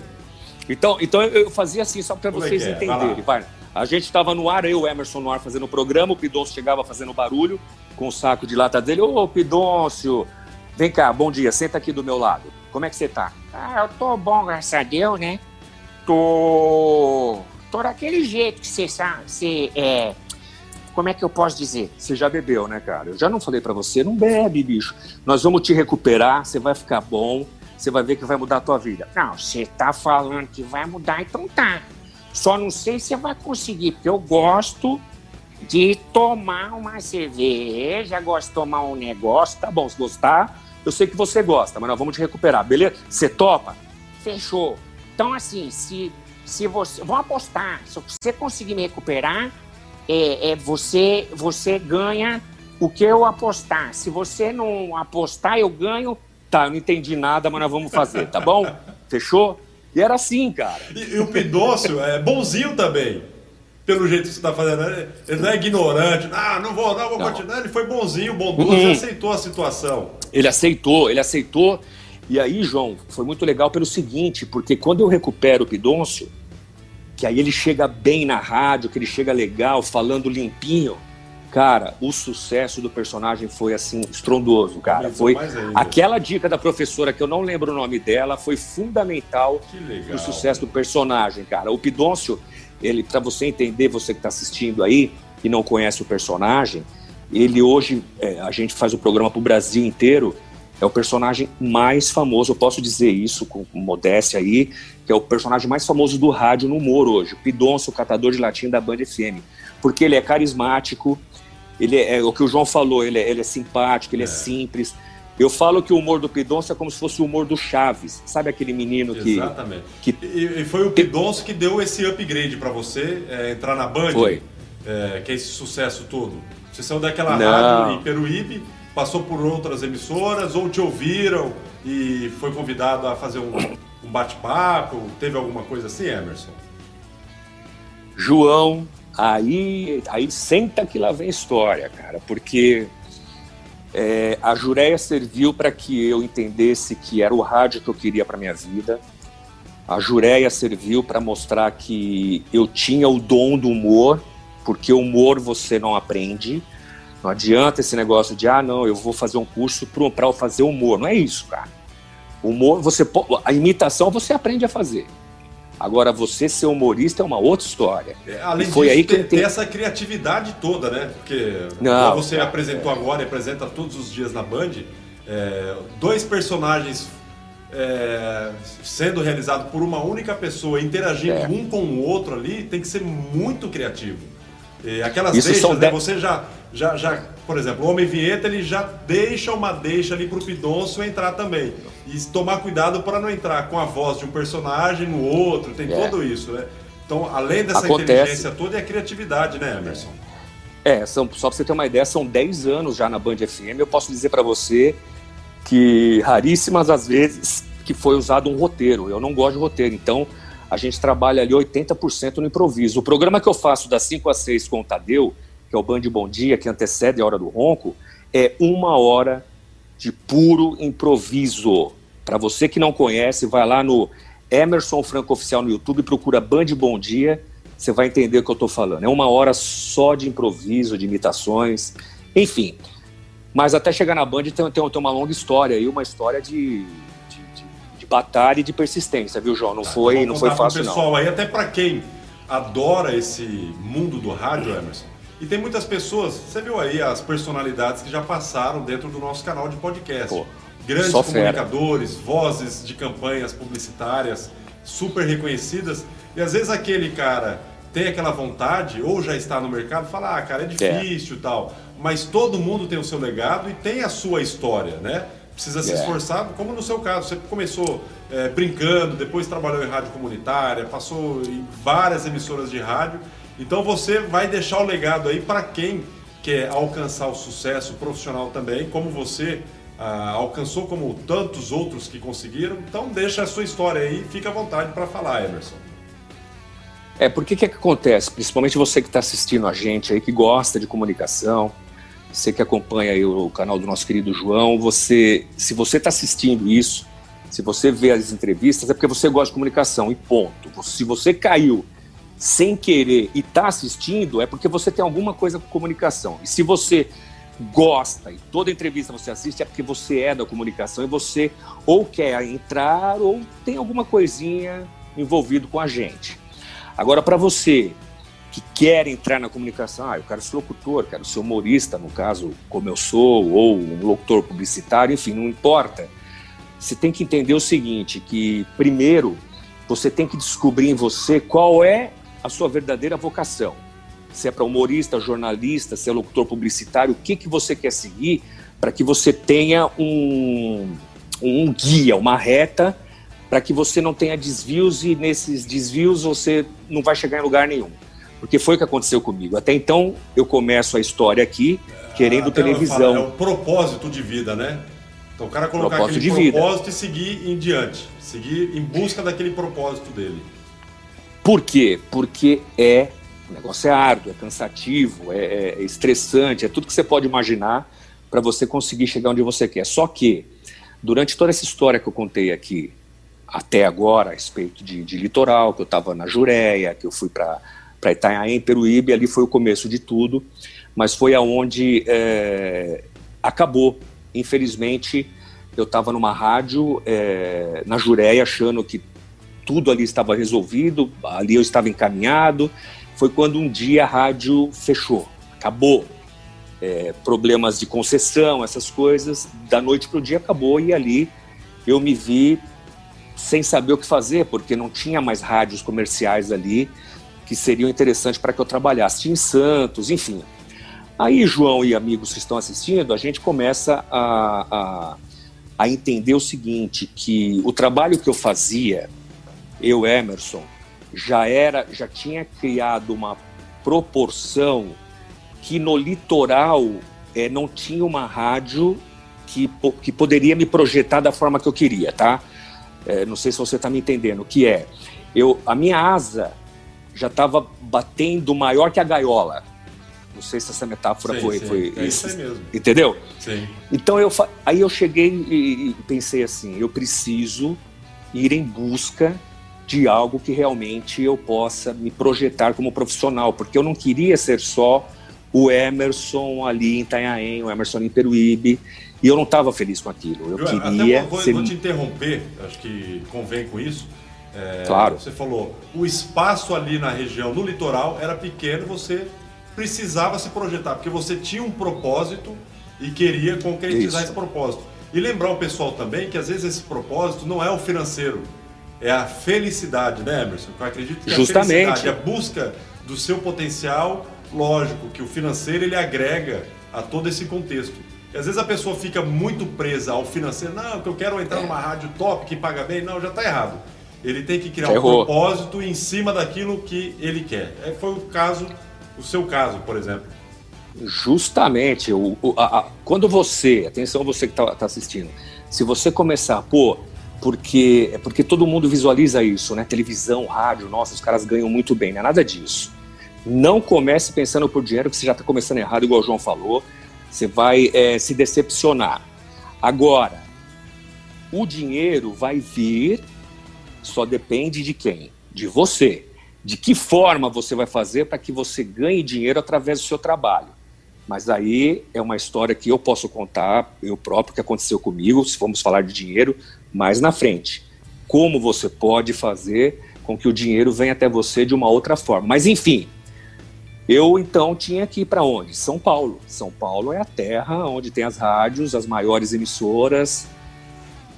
Speaker 3: Então, então eu fazia assim, só para é vocês é? entenderem. Vai, a gente estava no ar, eu e o Emerson no ar fazendo o programa, o Pidoncio chegava fazendo barulho com o saco de lata dele. Ô, Pidoncio, vem cá, bom dia, senta aqui do meu lado. Como é que você tá?
Speaker 4: Ah, eu tô bom, graças a Deus, né? Tô. tô daquele jeito que você sabe. Você é como é que eu posso dizer?
Speaker 3: Você já bebeu, né, cara? Eu já não falei para você, não bebe, bicho. Nós vamos te recuperar, você vai ficar bom você vai ver que vai mudar a tua vida.
Speaker 4: Não, você tá falando que vai mudar, então tá. Só não sei se vai conseguir, porque eu gosto de tomar uma cerveja, gosto de tomar um negócio. Tá bom, se gostar, eu sei que você gosta, mas nós vamos te recuperar, beleza? Você topa? Fechou. Então, assim, se, se você. Vamos apostar. Se você conseguir me recuperar, é, é, você, você ganha o que eu apostar. Se você não apostar, eu ganho Tá, eu não entendi nada, mas nós vamos fazer, tá bom? Fechou? E era assim, cara.
Speaker 1: E, e o Pidócio é bonzinho também. Pelo jeito que você está fazendo. Ele não é ignorante. Ah, não vou, não vou não. continuar. Ele foi bonzinho, bondoso uhum. aceitou a situação.
Speaker 3: Ele aceitou, ele aceitou. E aí, João, foi muito legal pelo seguinte, porque quando eu recupero o Pidôncio, que aí ele chega bem na rádio, que ele chega legal, falando limpinho, Cara, o sucesso do personagem foi assim estrondoso, cara. Foi aquela dica da professora que eu não lembro o nome dela, foi fundamental no sucesso do personagem, cara. O Pidôncio, ele para você entender, você que está assistindo aí e não conhece o personagem, ele hoje é, a gente faz o programa para o Brasil inteiro. É o personagem mais famoso, eu posso dizer isso com, com modéstia aí, que é o personagem mais famoso do rádio no humor hoje. O Pidoncio, o catador de latim da Band FM. Porque ele é carismático, ele é, é, o que o João falou, ele é, ele é simpático, ele é. é. simples. Eu falo que o humor do Pidoncio é como se fosse o humor do Chaves. Sabe aquele menino que.
Speaker 1: Exatamente. Que... E, e foi o Pidoncio que deu esse upgrade para você é, entrar na Band?
Speaker 3: Foi.
Speaker 1: É, que é esse sucesso todo. Você saiu daquela Não. rádio em Peruíbe, passou por outras emissoras, ou te ouviram e foi convidado a fazer um, um bate-papo? Teve alguma coisa assim, Emerson?
Speaker 3: João, Aí, aí senta que lá vem história, cara, porque é, a Jureia serviu para que eu entendesse que era o rádio que eu queria para minha vida. A Jureia serviu para mostrar que eu tinha o dom do humor, porque o humor você não aprende. Não adianta esse negócio de, ah, não, eu vou fazer um curso para fazer humor. Não é isso, cara. Humor, você a imitação você aprende a fazer. Agora, você ser humorista é uma outra história.
Speaker 1: É, além e foi disso, aí que ter, tem... essa criatividade toda, né? Porque não, você é, apresentou é. agora e apresenta todos os dias na Band, é, dois personagens é, sendo realizados por uma única pessoa, interagindo é. um com o outro ali, tem que ser muito criativo. E aquelas Isso deixas, né, você já, já, já, por exemplo, o Homem Vinheta, ele já deixa uma deixa ali pro Pidonço entrar também. E tomar cuidado para não entrar com a voz de um personagem no outro, tem é. tudo isso, né? Então, além dessa Acontece. inteligência toda, é a criatividade, né, Emerson?
Speaker 3: É, são, só para você ter uma ideia, são 10 anos já na Band FM. Eu posso dizer para você que raríssimas as vezes que foi usado um roteiro. Eu não gosto de roteiro, então a gente trabalha ali 80% no improviso. O programa que eu faço das 5 às 6 com o Tadeu, que é o Band Bom Dia, que antecede a Hora do Ronco, é uma hora de puro improviso. Para você que não conhece, vai lá no Emerson Franco Oficial no YouTube, procura Band Bom Dia, você vai entender o que eu estou falando. É uma hora só de improviso, de imitações, enfim. Mas até chegar na Band tem, tem, tem uma longa história aí, uma história de, batalha e de persistência, viu, João? Não foi, não foi fácil,
Speaker 1: pessoal
Speaker 3: não.
Speaker 1: aí, até para quem adora esse mundo do rádio, Emerson, e tem muitas pessoas, você viu aí as personalidades que já passaram dentro do nosso canal de podcast. Pô, Grandes comunicadores, fera. vozes de campanhas publicitárias super reconhecidas. E às vezes aquele cara tem aquela vontade, ou já está no mercado, fala, ah, cara, é, é. difícil e é. tal. Mas todo mundo tem o seu legado e tem a sua história, né? Precisa se é. esforçar, como no seu caso, você começou é, brincando, depois trabalhou em rádio comunitária, passou em várias emissoras de rádio. Então você vai deixar o legado aí para quem quer alcançar o sucesso profissional também, como você ah, alcançou, como tantos outros que conseguiram. Então deixa a sua história aí, fica à vontade para falar, Emerson.
Speaker 3: É, porque que, que acontece? Principalmente você que está assistindo a gente aí, que gosta de comunicação, você que acompanha aí o canal do nosso querido João, você, se você está assistindo isso, se você vê as entrevistas, é porque você gosta de comunicação e ponto. Se você caiu sem querer e está assistindo, é porque você tem alguma coisa com comunicação. E se você gosta e toda entrevista você assiste, é porque você é da comunicação e você ou quer entrar ou tem alguma coisinha envolvido com a gente. Agora, para você que quer entrar na comunicação, ah, eu quero ser locutor, quero ser humorista, no caso, como eu sou, ou um locutor publicitário, enfim, não importa. Você tem que entender o seguinte, que primeiro você tem que descobrir em você qual é a sua verdadeira vocação. Se é para humorista, jornalista, se é locutor publicitário, o que, que você quer seguir para que você tenha um, um guia, uma reta, para que você não tenha desvios e nesses desvios você não vai chegar em lugar nenhum. Porque foi o que aconteceu comigo. Até então eu começo a história aqui querendo Até televisão. Falo,
Speaker 1: é o propósito de vida, né? Então o cara colocar propósito aquele propósito vida. e seguir em diante, seguir em busca daquele propósito dele.
Speaker 3: Por quê? Porque é o negócio é árduo, é cansativo, é, é estressante, é tudo que você pode imaginar para você conseguir chegar onde você quer. Só que durante toda essa história que eu contei aqui até agora a respeito de, de litoral, que eu estava na Jureia, que eu fui para Itanhaém, Peruíbe, ali foi o começo de tudo, mas foi aonde é, acabou. Infelizmente, eu estava numa rádio é, na Jureia achando que tudo ali estava resolvido, ali eu estava encaminhado. Foi quando um dia a rádio fechou, acabou. É, problemas de concessão, essas coisas, da noite para o dia acabou e ali eu me vi sem saber o que fazer, porque não tinha mais rádios comerciais ali que seriam interessantes para que eu trabalhasse. Em Santos, enfim. Aí, João e amigos que estão assistindo, a gente começa a, a, a entender o seguinte, que o trabalho que eu fazia eu, Emerson, já era, já tinha criado uma proporção que no litoral é, não tinha uma rádio que, que poderia me projetar da forma que eu queria, tá? É, não sei se você está me entendendo, o que é? Eu, a minha asa já estava batendo maior que a gaiola. Não sei se essa metáfora sim, foi, sim. foi
Speaker 1: é isso. mesmo.
Speaker 3: Entendeu?
Speaker 1: Sim.
Speaker 3: Então eu, aí eu cheguei e, e pensei assim, eu preciso ir em busca de algo que realmente eu possa me projetar como profissional, porque eu não queria ser só o Emerson ali em Itanhaém, o Emerson em Peruíbe, e eu não estava feliz com aquilo. Eu, eu queria.
Speaker 1: Vou,
Speaker 3: ser...
Speaker 1: vou, te interromper, acho que convém com isso.
Speaker 3: É, claro.
Speaker 1: Você falou, o espaço ali na região, no litoral, era pequeno, você precisava se projetar, porque você tinha um propósito e queria concretizar isso. esse propósito. E lembrar o pessoal também que às vezes esse propósito não é o financeiro, é a felicidade, né, Emerson? Eu acredito que
Speaker 3: Justamente.
Speaker 1: a felicidade, a busca do seu potencial, lógico que o financeiro ele agrega a todo esse contexto. E às vezes a pessoa fica muito presa ao financeiro, não, que eu quero entrar numa rádio top que paga bem, não, já está errado. Ele tem que criar Errou. um propósito em cima daquilo que ele quer. É, foi o caso, o seu caso, por exemplo.
Speaker 3: Justamente, o, o a, a, quando você, atenção você que está tá assistindo, se você começar, pô, porque é porque todo mundo visualiza isso, né? Televisão, rádio, nossa, os caras ganham muito bem, não é nada disso. Não comece pensando por dinheiro, que você já está começando errado, igual o João falou. Você vai é, se decepcionar. Agora, o dinheiro vai vir, só depende de quem? De você. De que forma você vai fazer para que você ganhe dinheiro através do seu trabalho. Mas aí é uma história que eu posso contar, eu próprio, que aconteceu comigo, se formos falar de dinheiro, mais na frente. Como você pode fazer com que o dinheiro venha até você de uma outra forma. Mas enfim, eu então tinha que ir para onde? São Paulo. São Paulo é a terra onde tem as rádios, as maiores emissoras.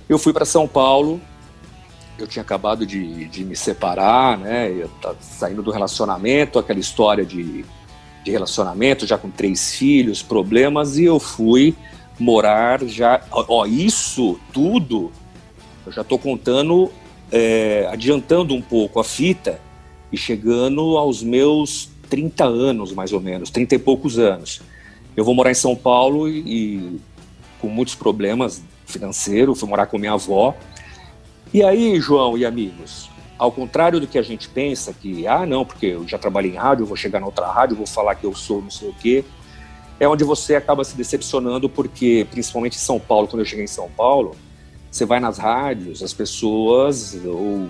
Speaker 3: Eu fui para São Paulo. Eu tinha acabado de, de me separar, né? Eu saindo do relacionamento, aquela história de de relacionamento, já com três filhos, problemas, e eu fui morar já. Ó, isso tudo, eu já estou contando, é, adiantando um pouco a fita e chegando aos meus 30 anos, mais ou menos, 30 e poucos anos. Eu vou morar em São Paulo e, e com muitos problemas financeiros, fui morar com minha avó. E aí, João e amigos, ao contrário do que a gente pensa, que, ah, não, porque eu já trabalhei em rádio, vou chegar na outra rádio, vou falar que eu sou não sei o quê, é onde você acaba se decepcionando, porque, principalmente em São Paulo, quando eu cheguei em São Paulo, você vai nas rádios, as pessoas, ou...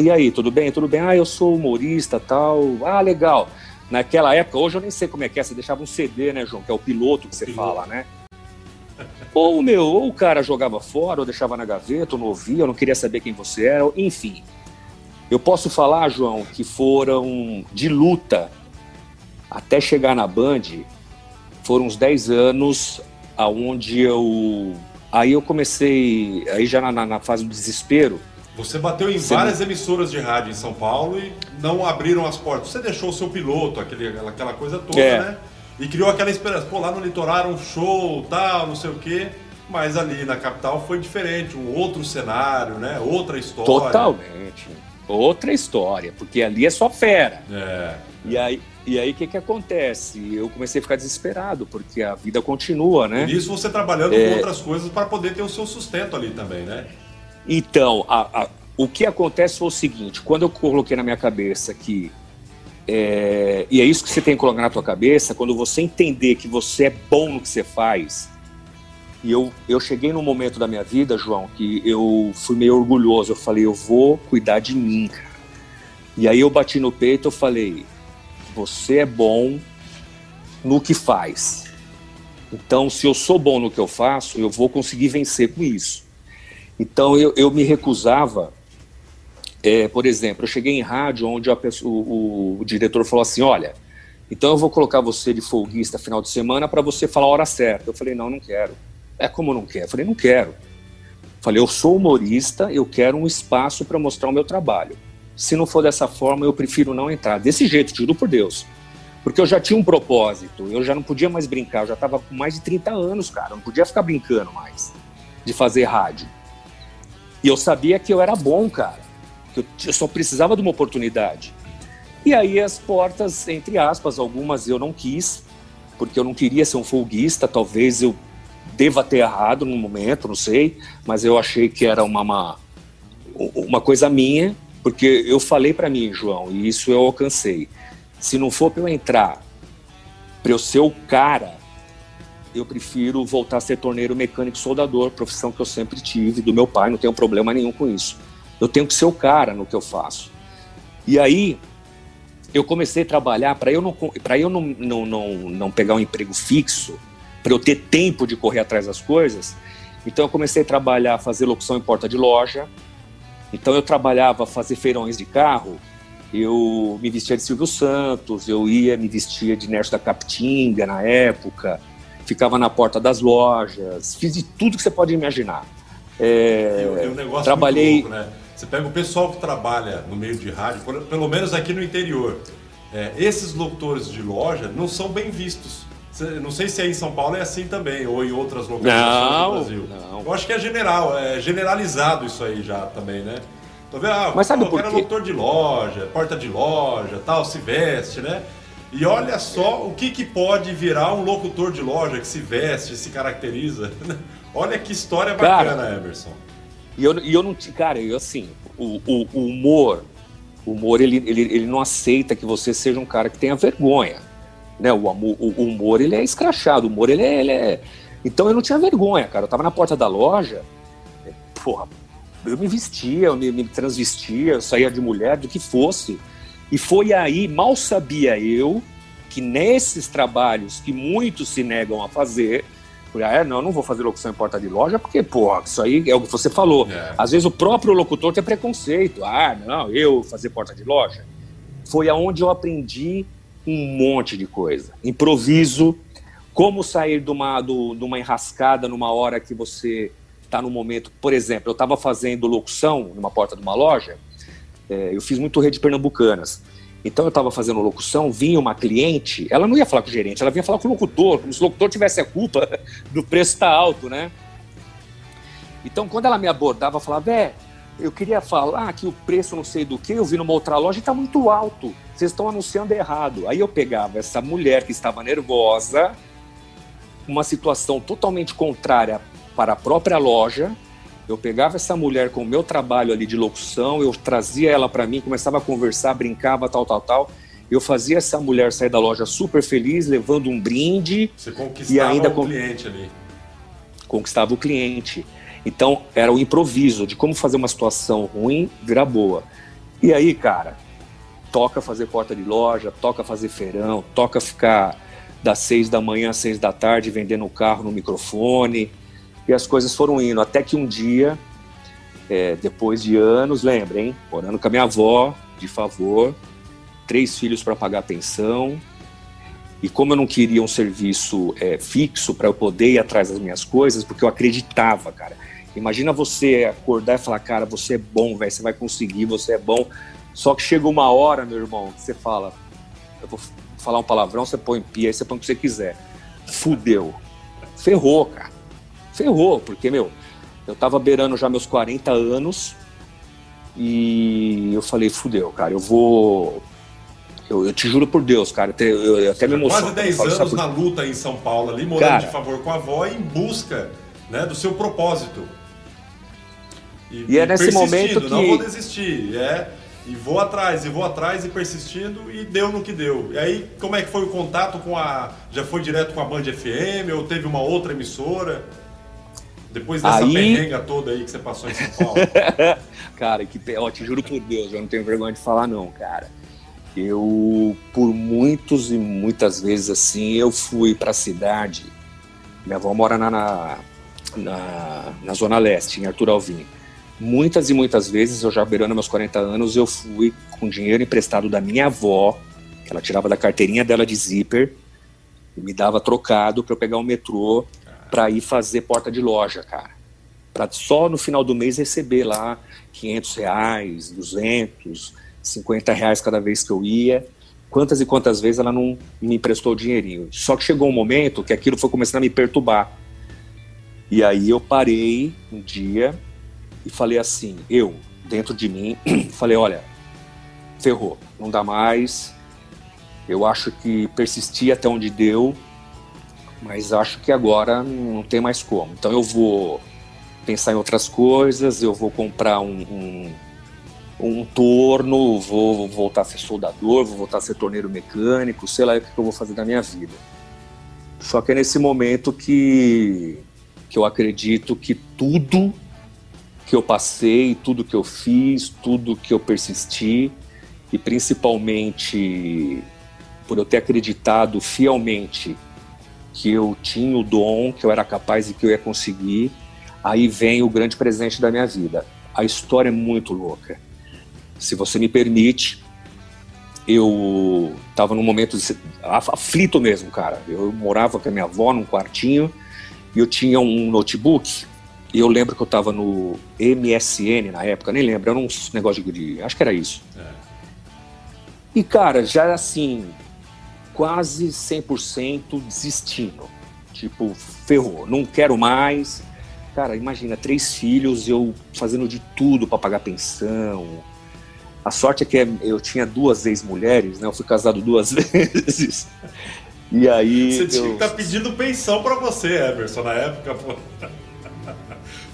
Speaker 3: e aí, tudo bem? Tudo bem? Ah, eu sou humorista, tal. Ah, legal. Naquela época, hoje eu nem sei como é que é, você deixava um CD, né, João, que é o piloto que você fala, né? Ou, meu, ou o cara jogava fora, ou deixava na gaveta, ou não ouvia, eu não queria saber quem você era, enfim. Eu posso falar, João, que foram de luta até chegar na Band, foram uns 10 anos aonde eu aí eu comecei aí já na, na fase do desespero.
Speaker 1: Você bateu em Você várias não... emissoras de rádio em São Paulo e não abriram as portas. Você deixou o seu piloto, aquele, aquela coisa toda, é. né? E criou aquela esperança. Pô, lá no litoral um show, tal, não sei o quê. Mas ali na capital foi diferente, um outro cenário, né? Outra história.
Speaker 3: Totalmente outra história, porque ali é só fera.
Speaker 1: É.
Speaker 3: E aí, e aí o que, que acontece? Eu comecei a ficar desesperado, porque a vida continua, né?
Speaker 1: E isso você trabalhando é... com outras coisas para poder ter o seu sustento ali também, né?
Speaker 3: Então, a, a, o que acontece foi o seguinte: quando eu coloquei na minha cabeça que. É, e é isso que você tem que colocar na tua cabeça, quando você entender que você é bom no que você faz, e eu, eu cheguei num momento da minha vida, João, que eu fui meio orgulhoso. Eu falei, eu vou cuidar de mim, cara. E aí eu bati no peito, eu falei, você é bom no que faz. Então, se eu sou bom no que eu faço, eu vou conseguir vencer com isso. Então, eu, eu me recusava. É, por exemplo, eu cheguei em rádio onde pessoa, o, o, diretor falou assim: Olha, então eu vou colocar você de folguista final de semana para você falar a hora certa. Eu falei: Não, não quero. É como não quer? Eu falei, não quero. Falei, eu sou humorista, eu quero um espaço para mostrar o meu trabalho. Se não for dessa forma, eu prefiro não entrar. Desse jeito, juro por Deus. Porque eu já tinha um propósito, eu já não podia mais brincar, eu já estava com mais de 30 anos, cara, eu não podia ficar brincando mais de fazer rádio. E eu sabia que eu era bom, cara, que eu só precisava de uma oportunidade. E aí as portas, entre aspas, algumas eu não quis, porque eu não queria ser um folguista, talvez eu deva ter errado no momento, não sei, mas eu achei que era uma, uma, uma coisa minha, porque eu falei para mim, João, e isso eu alcancei. Se não for para eu entrar, para eu ser o cara, eu prefiro voltar a ser torneiro mecânico soldador, profissão que eu sempre tive, do meu pai, não tenho problema nenhum com isso. Eu tenho que ser o cara no que eu faço. E aí, eu comecei a trabalhar para eu não para eu não, não, não, não pegar um emprego fixo, para eu ter tempo de correr atrás das coisas. Então eu comecei a trabalhar, fazer locução em porta de loja. Então eu trabalhava fazer feirões de carro. Eu me vestia de Silvio Santos, eu ia me vestia de Nércio da Capitinga na época, ficava na porta das lojas, fiz de tudo que você pode imaginar.
Speaker 1: É, e, e um trabalhei. Louco, né? Você pega o pessoal que trabalha no meio de rádio, pelo menos aqui no interior. É, esses locutores de loja não são bem vistos. Não sei se aí em São Paulo é assim também, ou em outras localizações do Brasil. Não. Eu acho que é general, é generalizado isso aí já também, né? Tô vendo, ah, Mas sabe o cara é locutor de loja, porta de loja, tal, se veste, né? E olha só o que, que pode virar um locutor de loja que se veste, se caracteriza. olha que história bacana, cara, Emerson.
Speaker 3: E eu, e eu não. Cara, eu assim, o, o, o humor, o humor, ele, ele, ele não aceita que você seja um cara que tenha vergonha. Né? O, o, o humor, ele é escrachado, o humor, ele é, ele é. Então eu não tinha vergonha, cara. Eu tava na porta da loja, porra, eu me vestia, eu me, me transvestia, eu saía de mulher, do que fosse. E foi aí, mal sabia eu, que nesses trabalhos que muitos se negam a fazer, ah, é, não, não vou fazer locução em porta de loja, porque, pô, isso aí é o que você falou. É. Às vezes o próprio locutor tem preconceito. Ah, não, eu fazer porta de loja. Foi aonde eu aprendi um monte de coisa. Improviso, como sair de uma, do, de uma enrascada numa hora que você está no momento. Por exemplo, eu estava fazendo locução numa porta de uma loja, é, eu fiz muito rede pernambucanas. Então eu estava fazendo locução, vinha uma cliente, ela não ia falar com o gerente, ela vinha falar com o locutor, como se o locutor tivesse a culpa do preço estar tá alto, né? Então quando ela me abordava, falava, é, eu queria falar que o preço não sei do que, eu vi numa outra loja e está muito alto, vocês estão anunciando errado. Aí eu pegava essa mulher que estava nervosa, uma situação totalmente contrária para a própria loja, eu pegava essa mulher com o meu trabalho ali de locução, eu trazia ela para mim, começava a conversar, brincava, tal, tal, tal. Eu fazia essa mulher sair da loja super feliz, levando um brinde.
Speaker 1: Você conquistava e ainda o cliente ali.
Speaker 3: Conquistava o cliente. Então, era o improviso de como fazer uma situação ruim virar boa. E aí, cara, toca fazer porta de loja, toca fazer feirão, toca ficar das seis da manhã às seis da tarde vendendo o carro no microfone e as coisas foram indo. Até que um dia, é, depois de anos, lembrem, morando com a minha avó, de favor, três filhos para pagar a pensão. E como eu não queria um serviço é, fixo para eu poder ir atrás das minhas coisas, porque eu acreditava, cara. Imagina você acordar e falar, cara, você é bom, velho, você vai conseguir, você é bom. Só que chega uma hora, meu irmão, que você fala, eu vou falar um palavrão, você põe pia, aí você põe o que você quiser. Fudeu. Ferrou, cara ferrou, porque, meu, eu tava beirando já meus 40 anos e eu falei, fudeu, cara, eu vou. Eu, eu te juro por Deus, cara, eu, eu até me emociono.
Speaker 1: Quase 10 anos por... na luta em São Paulo, ali, morando cara, de favor com a avó, em busca né, do seu propósito.
Speaker 3: E, e é nesse momento que.
Speaker 1: Não vou desistir, é. E vou atrás, e vou atrás e persistindo e deu no que deu. E aí, como é que foi o contato com a. Já foi direto com a Band FM ou teve uma outra emissora? Depois dessa aí... perrenga toda aí que você passou em São Paulo.
Speaker 3: cara, que ó, te juro por Deus, eu não tenho vergonha de falar não, cara. Eu, por muitos e muitas vezes assim, eu fui para a cidade. Minha avó mora na, na, na, na, Zona Leste, em Arthur Alvim. Muitas e muitas vezes, eu já beirando meus 40 anos, eu fui com dinheiro emprestado da minha avó, que ela tirava da carteirinha dela de zíper, e me dava trocado para eu pegar o metrô para ir fazer porta de loja, cara. Para só no final do mês receber lá 500 reais, 200, 50 reais cada vez que eu ia. Quantas e quantas vezes ela não me emprestou dinheirinho. Só que chegou um momento que aquilo foi começando a me perturbar. E aí eu parei um dia e falei assim, eu, dentro de mim, falei, olha, ferrou, não dá mais. Eu acho que persistir até onde deu, mas acho que agora não tem mais como. Então eu vou pensar em outras coisas, eu vou comprar um, um, um torno, vou voltar a ser soldador, vou voltar a ser torneiro mecânico, sei lá o que eu vou fazer da minha vida. Só que é nesse momento que, que eu acredito que tudo que eu passei, tudo que eu fiz, tudo que eu persisti, e principalmente por eu ter acreditado fielmente que eu tinha o dom, que eu era capaz e que eu ia conseguir, aí vem o grande presente da minha vida. A história é muito louca. Se você me permite, eu estava num momento aflito mesmo, cara. Eu morava com a minha avó num quartinho e eu tinha um notebook. E eu lembro que eu estava no MSN na época, nem lembro, era um negócio de. Acho que era isso. É. E, cara, já assim, quase 100% desistindo. Tipo, ferrou, não quero mais. Cara, imagina, três filhos, eu fazendo de tudo para pagar pensão. A sorte é que eu tinha duas ex-mulheres, né? Eu fui casado duas vezes. E aí.
Speaker 1: Você tinha que estar tá pedindo pensão para você, Emerson, na época, pô.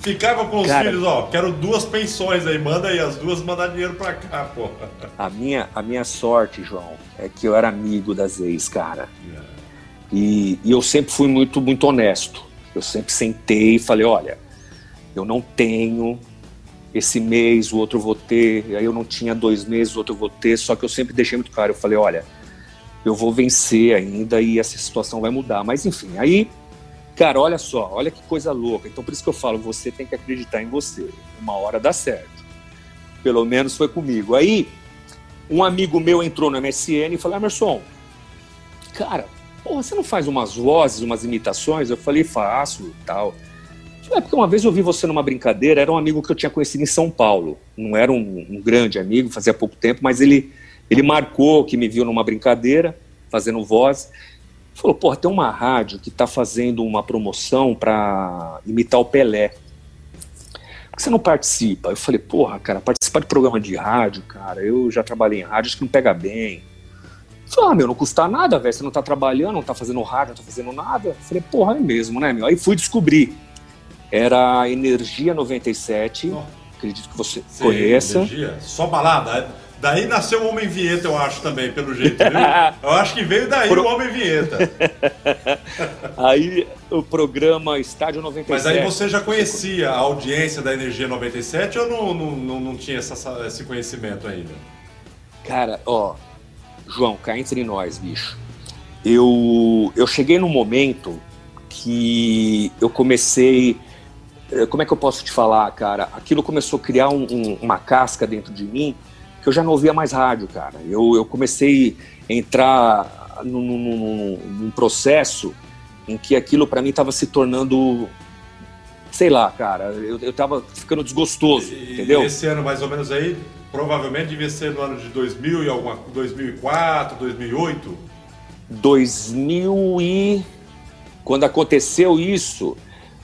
Speaker 1: Ficava com os cara, filhos, ó, quero duas pensões aí, manda aí, as duas mandar dinheiro pra cá, pô.
Speaker 3: A minha, a minha sorte, João, é que eu era amigo das ex, cara. Yeah. É. E, e eu sempre fui muito, muito honesto. Eu sempre sentei e falei, olha, eu não tenho esse mês, o outro vou ter, aí eu não tinha dois meses, o outro vou ter, só que eu sempre deixei muito claro, eu falei, olha, eu vou vencer ainda e essa situação vai mudar. Mas enfim, aí Cara, olha só, olha que coisa louca. Então, por isso que eu falo, você tem que acreditar em você. Uma hora dá certo. Pelo menos foi comigo. Aí, um amigo meu entrou no MSN e falou: Emerson, cara, porra, você não faz umas vozes, umas imitações? Eu falei: faço tal. É porque uma vez eu vi você numa brincadeira, era um amigo que eu tinha conhecido em São Paulo. Não era um, um grande amigo, fazia pouco tempo, mas ele, ele marcou que me viu numa brincadeira, fazendo voz. Falou, porra, tem uma rádio que está fazendo uma promoção para imitar o Pelé. Por que você não participa? Eu falei, porra, cara, participar de programa de rádio, cara, eu já trabalhei em rádio, acho que não pega bem. Falei, ah, meu, não custa nada, velho, você não tá trabalhando, não tá fazendo rádio, não tá fazendo nada. Eu falei, porra, é mesmo, né, meu? Aí fui descobrir. Era Energia 97, oh. acredito que você Sim, conheça.
Speaker 1: Energia, só balada, Daí nasceu o Homem Vinheta, eu acho também, pelo jeito, viu? Eu acho que veio daí Pro... o Homem Vinheta.
Speaker 3: aí o programa Estádio 97.
Speaker 1: Mas aí você já conhecia a audiência da Energia 97 ou não, não, não, não tinha essa, esse conhecimento ainda?
Speaker 3: Cara, ó, João, cá entre nós, bicho. Eu, eu cheguei num momento que eu comecei. Eh, como é que eu posso te falar, cara? Aquilo começou a criar um, um, uma casca dentro de mim que eu já não ouvia mais rádio, cara. Eu, eu comecei a entrar num, num, num processo em que aquilo para mim estava se tornando sei lá, cara, eu, eu tava ficando desgostoso, e, entendeu?
Speaker 1: Esse ano mais ou menos aí, provavelmente devia ser no ano de 2000 e alguma 2004, 2008.
Speaker 3: 2000 e quando aconteceu isso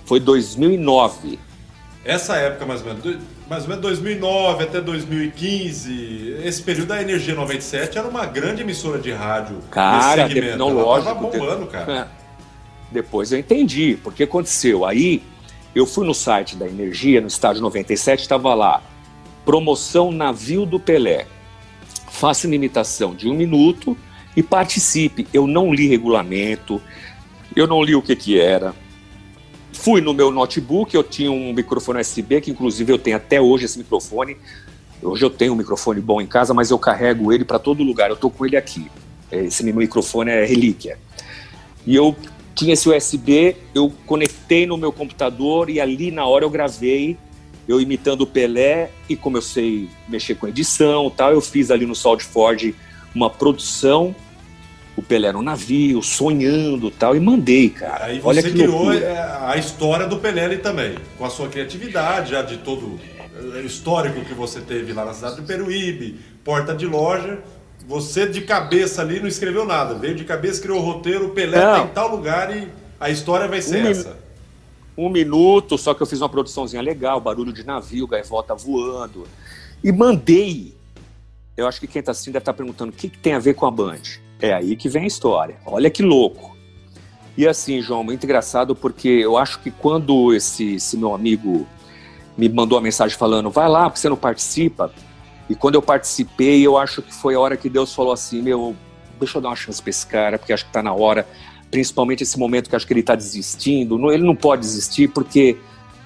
Speaker 3: foi 2009.
Speaker 1: Essa época mais ou menos mais ou menos 2009 até 2015, esse período da Energia 97 era uma grande emissora de rádio.
Speaker 3: Cara, de, não, lógico. Tava
Speaker 1: bombando, cara.
Speaker 3: Depois eu entendi, porque aconteceu. Aí eu fui no site da Energia, no estádio 97, estava lá, promoção Navio do Pelé. Faça uma imitação de um minuto e participe. Eu não li regulamento, eu não li o que que era Fui no meu notebook, eu tinha um microfone USB, que inclusive eu tenho até hoje esse microfone. Hoje eu tenho um microfone bom em casa, mas eu carrego ele para todo lugar. Eu tô com ele aqui. Esse meu microfone é relíquia. E eu tinha esse USB, eu conectei no meu computador e ali na hora eu gravei eu imitando o Pelé e como eu sei mexer com edição, tal, eu fiz ali no SoundForge uma produção o Pelé no navio, sonhando tal, e mandei, cara.
Speaker 1: Aí você Olha que criou loucura. É, a história do Pelé ali também, com a sua criatividade, já de todo o histórico que você teve lá na cidade do Peruíbe, porta de loja. Você de cabeça ali não escreveu nada, veio de cabeça, criou o roteiro, o Pelé não. tá em tal lugar e a história vai ser um essa.
Speaker 3: Um minuto, só que eu fiz uma produçãozinha legal, barulho de navio, gaivota voando. E mandei. Eu acho que quem está assistindo deve estar tá perguntando o que, que tem a ver com a Band. É aí que vem a história. Olha que louco. E assim, João, muito engraçado porque eu acho que quando esse, esse meu amigo me mandou a mensagem falando, vai lá, porque você não participa. E quando eu participei, eu acho que foi a hora que Deus falou assim, meu, deixa eu dar uma chance pra esse cara, porque acho que tá na hora, principalmente esse momento que acho que ele tá desistindo. Ele não pode desistir porque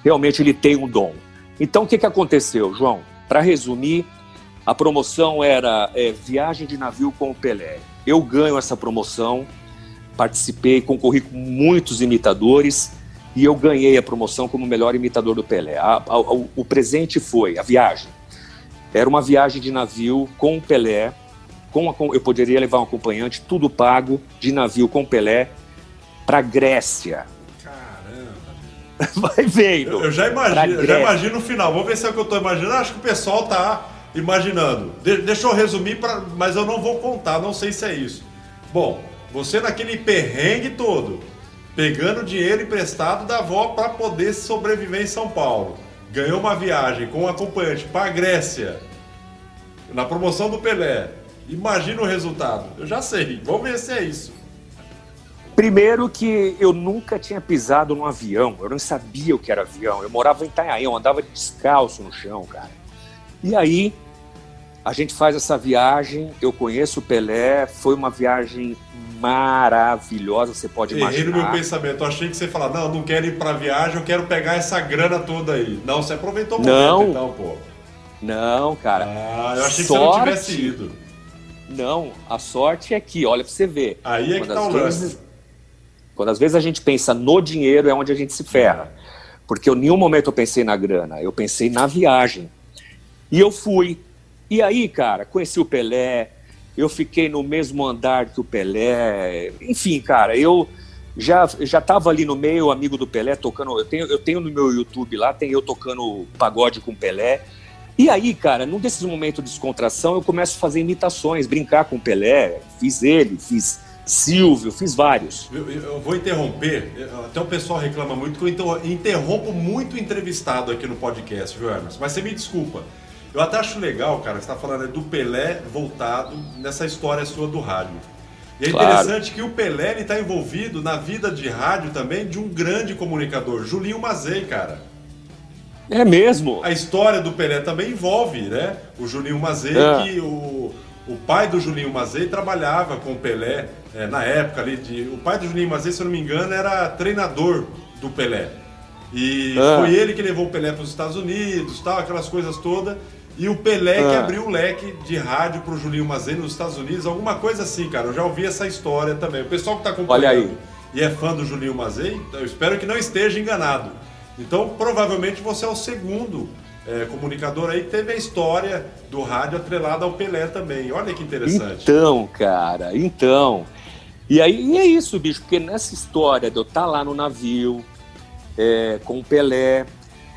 Speaker 3: realmente ele tem um dom. Então, o que, que aconteceu, João? Para resumir, A promoção era é, viagem de navio com o Pelé. Eu ganho essa promoção, participei, concorri com muitos imitadores e eu ganhei a promoção como melhor imitador do Pelé. A, a, o, o presente foi a viagem. Era uma viagem de navio com o Pelé, com a, eu poderia levar um acompanhante, tudo pago, de navio com o Pelé, para Grécia.
Speaker 1: Caramba!
Speaker 3: Vai vendo.
Speaker 1: Eu, eu já imagino, eu já imagino o final. Vamos ver se é o que eu estou imaginando. Acho que o pessoal tá imaginando. De, deixa eu resumir, pra, mas eu não vou contar, não sei se é isso. Bom, você naquele perrengue todo, pegando dinheiro emprestado da avó para poder sobreviver em São Paulo. Ganhou uma viagem com um acompanhante para a Grécia, na promoção do Pelé. Imagina o resultado. Eu já sei. Vamos ver se é isso.
Speaker 3: Primeiro que eu nunca tinha pisado num avião, eu não sabia o que era avião. Eu morava em Itanhaém, eu andava descalço no chão, cara. E aí a gente faz essa viagem, eu conheço o Pelé, foi uma viagem maravilhosa, você pode imaginar. Errei
Speaker 1: no meu pensamento, eu achei que você ia falar, não, não quero ir pra viagem, eu quero pegar essa grana toda aí. Não, você aproveitou o
Speaker 3: não,
Speaker 1: momento então, pô.
Speaker 3: Não, cara.
Speaker 1: Ah, eu achei sorte, que você não tivesse ido.
Speaker 3: Não, a sorte é que, olha pra você ver.
Speaker 1: Aí é que tá o lance.
Speaker 3: Quando às vezes a gente pensa no dinheiro, é onde a gente se ferra. Porque em nenhum momento eu pensei na grana, eu pensei na viagem. E eu fui. E aí, cara, conheci o Pelé, eu fiquei no mesmo andar que o Pelé. Enfim, cara, eu já já estava ali no meio, amigo do Pelé, tocando. Eu tenho, eu tenho no meu YouTube lá, tem eu tocando pagode com o Pelé. E aí, cara, num desses momentos de descontração, eu começo a fazer imitações, brincar com o Pelé. Fiz ele, fiz Silvio, fiz vários.
Speaker 1: Eu, eu, vou interromper, até o pessoal reclama muito que eu interrompo muito entrevistado aqui no podcast, viu, Emerson? Mas você me desculpa. Eu até acho legal, cara, você está falando do Pelé voltado nessa história sua do rádio. E é interessante claro. que o Pelé está envolvido na vida de rádio também de um grande comunicador, Julinho Mazei, cara.
Speaker 3: É mesmo?
Speaker 1: A história do Pelé também envolve, né? O Julinho Mazei, é. que o, o pai do Julinho Mazei trabalhava com o Pelé é, na época ali. De, o pai do Julinho Mazei, se eu não me engano, era treinador do Pelé. E é. foi ele que levou o Pelé para os Estados Unidos, tal, aquelas coisas todas. E o Pelé ah. que abriu o leque de rádio pro Julinho Mazei nos Estados Unidos, alguma coisa assim, cara. Eu já ouvi essa história também. O pessoal que tá acompanhando e é fã do Julinho Mazei, eu espero que não esteja enganado. Então, provavelmente você é o segundo é, comunicador aí que teve a história do rádio atrelada ao Pelé também. Olha que interessante.
Speaker 3: Então, cara, então. E aí e é isso, bicho, porque nessa história de eu estar tá lá no navio é, com o Pelé,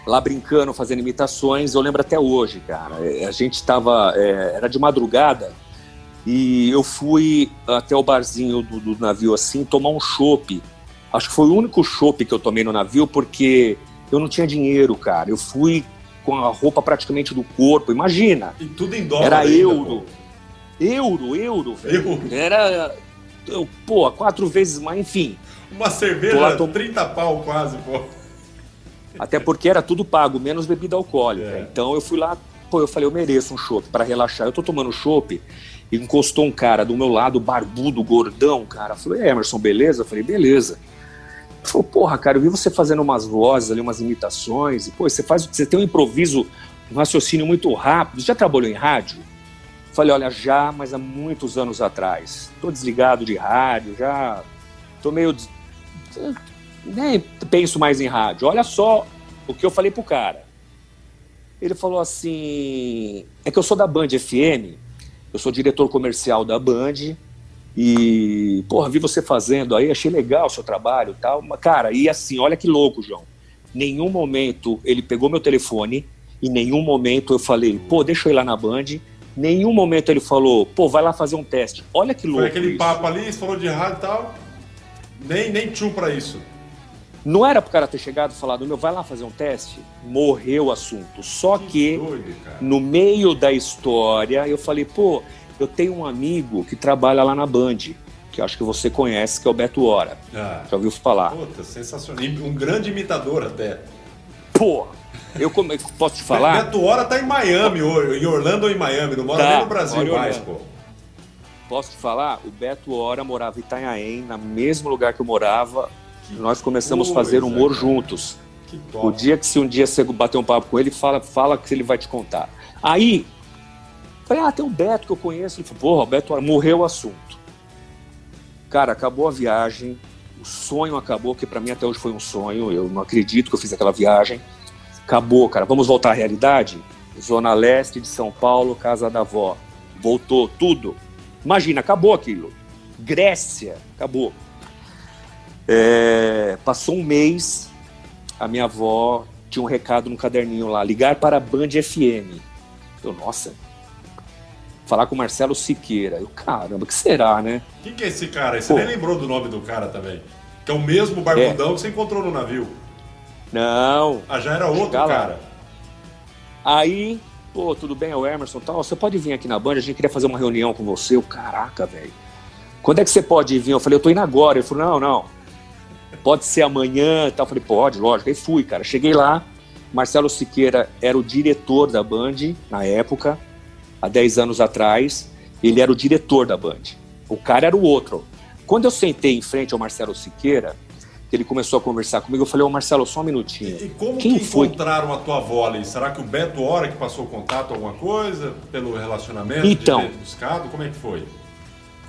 Speaker 3: lá brincando, fazendo imitações. Eu lembro até hoje, cara. É, a gente estava. É, era de madrugada e eu fui até o barzinho do, do navio assim tomar um chopp. Acho que foi o único chopp que eu tomei no navio porque eu não tinha dinheiro, cara. Eu fui com a roupa praticamente do corpo. Imagina.
Speaker 1: E tudo em dólar.
Speaker 3: Era
Speaker 1: ainda,
Speaker 3: euro. Pô. Euro, euro, velho. Euro. Era. Eu, pô, quatro vezes mais, enfim.
Speaker 1: Uma cerveja, tom... 30 pau quase, pô.
Speaker 3: Até porque era tudo pago, menos bebida alcoólica. É. Então eu fui lá, pô, eu falei, eu mereço um chopp para relaxar. Eu tô tomando chopp e encostou um cara do meu lado, barbudo, gordão, cara. Eu falei, Emerson, beleza? Eu falei, beleza. Ele falou, porra, cara, eu vi você fazendo umas vozes ali, umas imitações, e pô, você faz, você tem um improviso, um raciocínio muito rápido. Você já trabalhou em rádio? Eu falei, olha, já, mas há muitos anos atrás. Tô desligado de rádio, já tô meio nem penso mais em rádio. Olha só o que eu falei pro cara. Ele falou assim: é que eu sou da Band FM, eu sou diretor comercial da Band, e, porra, vi você fazendo aí, achei legal o seu trabalho e tal. Mas, cara, e assim, olha que louco, João. Nenhum momento ele pegou meu telefone, em nenhum momento eu falei, pô, deixa eu ir lá na Band. Nenhum momento ele falou, pô, vai lá fazer um teste. Olha que louco. Foi
Speaker 1: aquele
Speaker 3: isso.
Speaker 1: papo ali, você falou de rádio e tal. Nem, nem tchum pra isso.
Speaker 3: Não era pro cara ter chegado e falado, meu, vai lá fazer um teste? Morreu o assunto. Só que, que doido, no meio da história, eu falei, pô, eu tenho um amigo que trabalha lá na Band, que acho que você conhece, que é o Beto Hora. Ah, Já ouviu falar?
Speaker 1: Puta, sensacional. Um grande imitador até.
Speaker 3: Pô, eu como, posso te falar?
Speaker 1: Beto Hora tá em Miami, em Orlando ou em Miami, não mora tá, nem no Brasil mais, pô.
Speaker 3: Posso te falar? O Beto Hora morava em Itanhaém, no mesmo lugar que eu morava, nós começamos a fazer humor cara. juntos. O dia que se um dia você bater um papo com ele, fala, fala que ele vai te contar. Aí, Falei, ah, tem o Beto que eu conheço. Ele falou, porra, o Beto morreu o assunto. Cara, acabou a viagem, o sonho acabou, que para mim até hoje foi um sonho. Eu não acredito que eu fiz aquela viagem. Acabou, cara. Vamos voltar à realidade? Zona Leste de São Paulo, casa da avó. Voltou tudo. Imagina, acabou aquilo. Grécia, acabou. É, passou um mês, a minha avó tinha um recado no caderninho lá: ligar para a Band FM. Eu, nossa, falar com o Marcelo Siqueira. Eu, caramba, que será, né?
Speaker 1: Quem que é esse cara? Você Pô. nem lembrou do nome do cara também? Que é o mesmo barbudão é. que você encontrou no navio.
Speaker 3: Não.
Speaker 1: Ah, já era outro cara.
Speaker 3: Aí, pô, tudo bem, é o Emerson tal. Você pode vir aqui na Band, a gente queria fazer uma reunião com você. Eu, caraca, velho. Quando é que você pode vir? Eu falei, eu tô indo agora. Ele falou, não, não. Pode ser amanhã tal. Eu falei, pode, lógico. Aí fui, cara. Cheguei lá. Marcelo Siqueira era o diretor da Band na época, há 10 anos atrás. Ele era o diretor da Band. O cara era o outro. Quando eu sentei em frente ao Marcelo Siqueira, que ele começou a conversar comigo, eu falei, ô Marcelo, só um minutinho.
Speaker 1: E, e como Quem que foi? encontraram a tua avó ali? Será que o Beto Hora que passou o contato, alguma coisa? Pelo relacionamento
Speaker 3: então, de ter
Speaker 1: buscado? Como é que foi?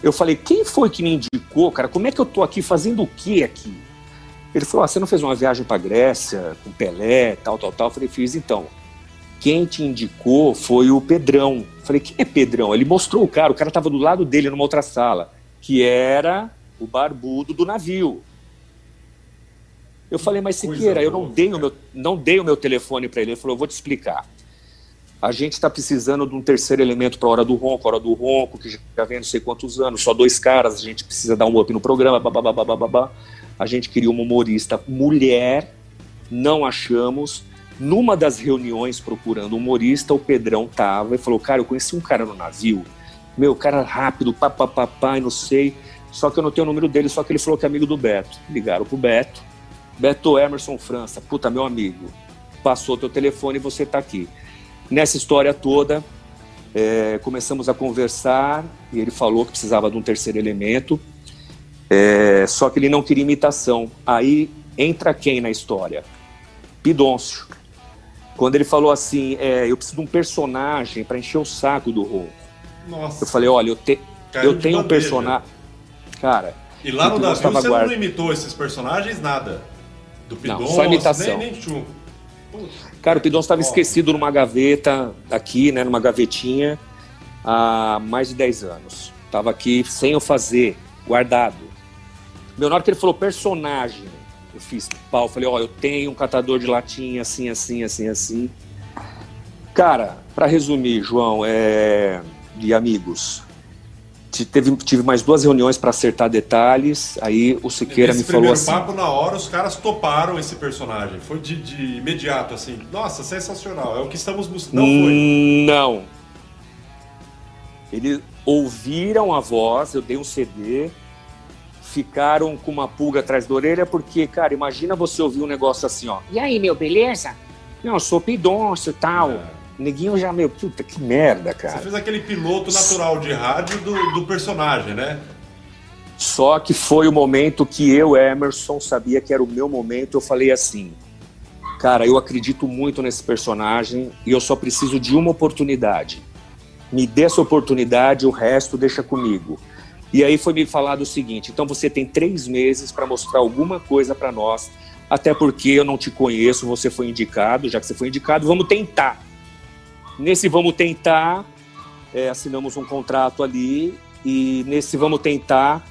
Speaker 3: Eu falei, quem foi que me indicou, cara? Como é que eu tô aqui fazendo o que aqui? Ele falou, ah, você não fez uma viagem para Grécia com Pelé, tal, tal, tal? Eu falei, fiz então. Quem te indicou foi o Pedrão. Eu falei, quem é Pedrão? Ele mostrou o cara, o cara tava do lado dele numa outra sala que era o barbudo do navio. Eu falei, mas Siqueira, eu não dei, o meu, não dei o meu telefone para ele. Ele falou, eu vou te explicar. A gente está precisando de um terceiro elemento para a hora do ronco, a hora do ronco, que já vem não sei quantos anos, só dois caras, a gente precisa dar um up no programa, babá. A gente queria uma humorista mulher, não achamos. Numa das reuniões procurando humorista, o Pedrão tava e falou: Cara, eu conheci um cara no navio meu, cara rápido, papapá, não sei. Só que eu não tenho o número dele, só que ele falou que é amigo do Beto. Ligaram pro Beto. Beto Emerson França, puta, meu amigo. Passou teu telefone e você tá aqui. Nessa história toda, é, começamos a conversar e ele falou que precisava de um terceiro elemento. É, só que ele não queria imitação. Aí entra quem na história? Pidôncio. Quando ele falou assim, é, eu preciso de um personagem para encher o saco do Ronco. Nossa. Eu falei, olha, eu, te, eu tenho um personagem. Cara.
Speaker 1: E lá no navio você guarda. não imitou esses personagens nada? Do Pidon, não,
Speaker 3: só imitação. Nem, nem Cara, o Pidon estava esquecido numa gaveta, aqui, né, numa gavetinha, há mais de 10 anos. Tava aqui sem eu fazer, guardado. Meu, na hora que ele falou personagem, eu fiz pau, falei, ó, oh, eu tenho um catador de latinha assim, assim, assim, assim. Cara, para resumir, João, é de amigos. Teve, tive mais duas reuniões para acertar detalhes. Aí o Siqueira Nesse me falou assim.
Speaker 1: papo na hora, os caras toparam esse personagem. Foi de, de imediato, assim. Nossa, sensacional. É o que estamos buscando. Não foi?
Speaker 3: Não. Eles ouviram a voz, eu dei um CD, ficaram com uma pulga atrás da orelha, porque, cara, imagina você ouvir um negócio assim, ó.
Speaker 4: E aí, meu, beleza? Não, eu sou pidonço e tal. É.
Speaker 3: Neguinho já meio, puta, que merda, cara.
Speaker 1: Você fez aquele piloto natural de rádio do, do personagem, né?
Speaker 3: Só que foi o momento que eu, Emerson, sabia que era o meu momento. Eu falei assim, cara, eu acredito muito nesse personagem e eu só preciso de uma oportunidade. Me dê essa oportunidade, o resto deixa comigo. E aí foi me falado o seguinte: então você tem três meses para mostrar alguma coisa para nós, até porque eu não te conheço, você foi indicado, já que você foi indicado, vamos tentar. Nesse vamos tentar, é, assinamos um contrato ali e nesse vamos tentar,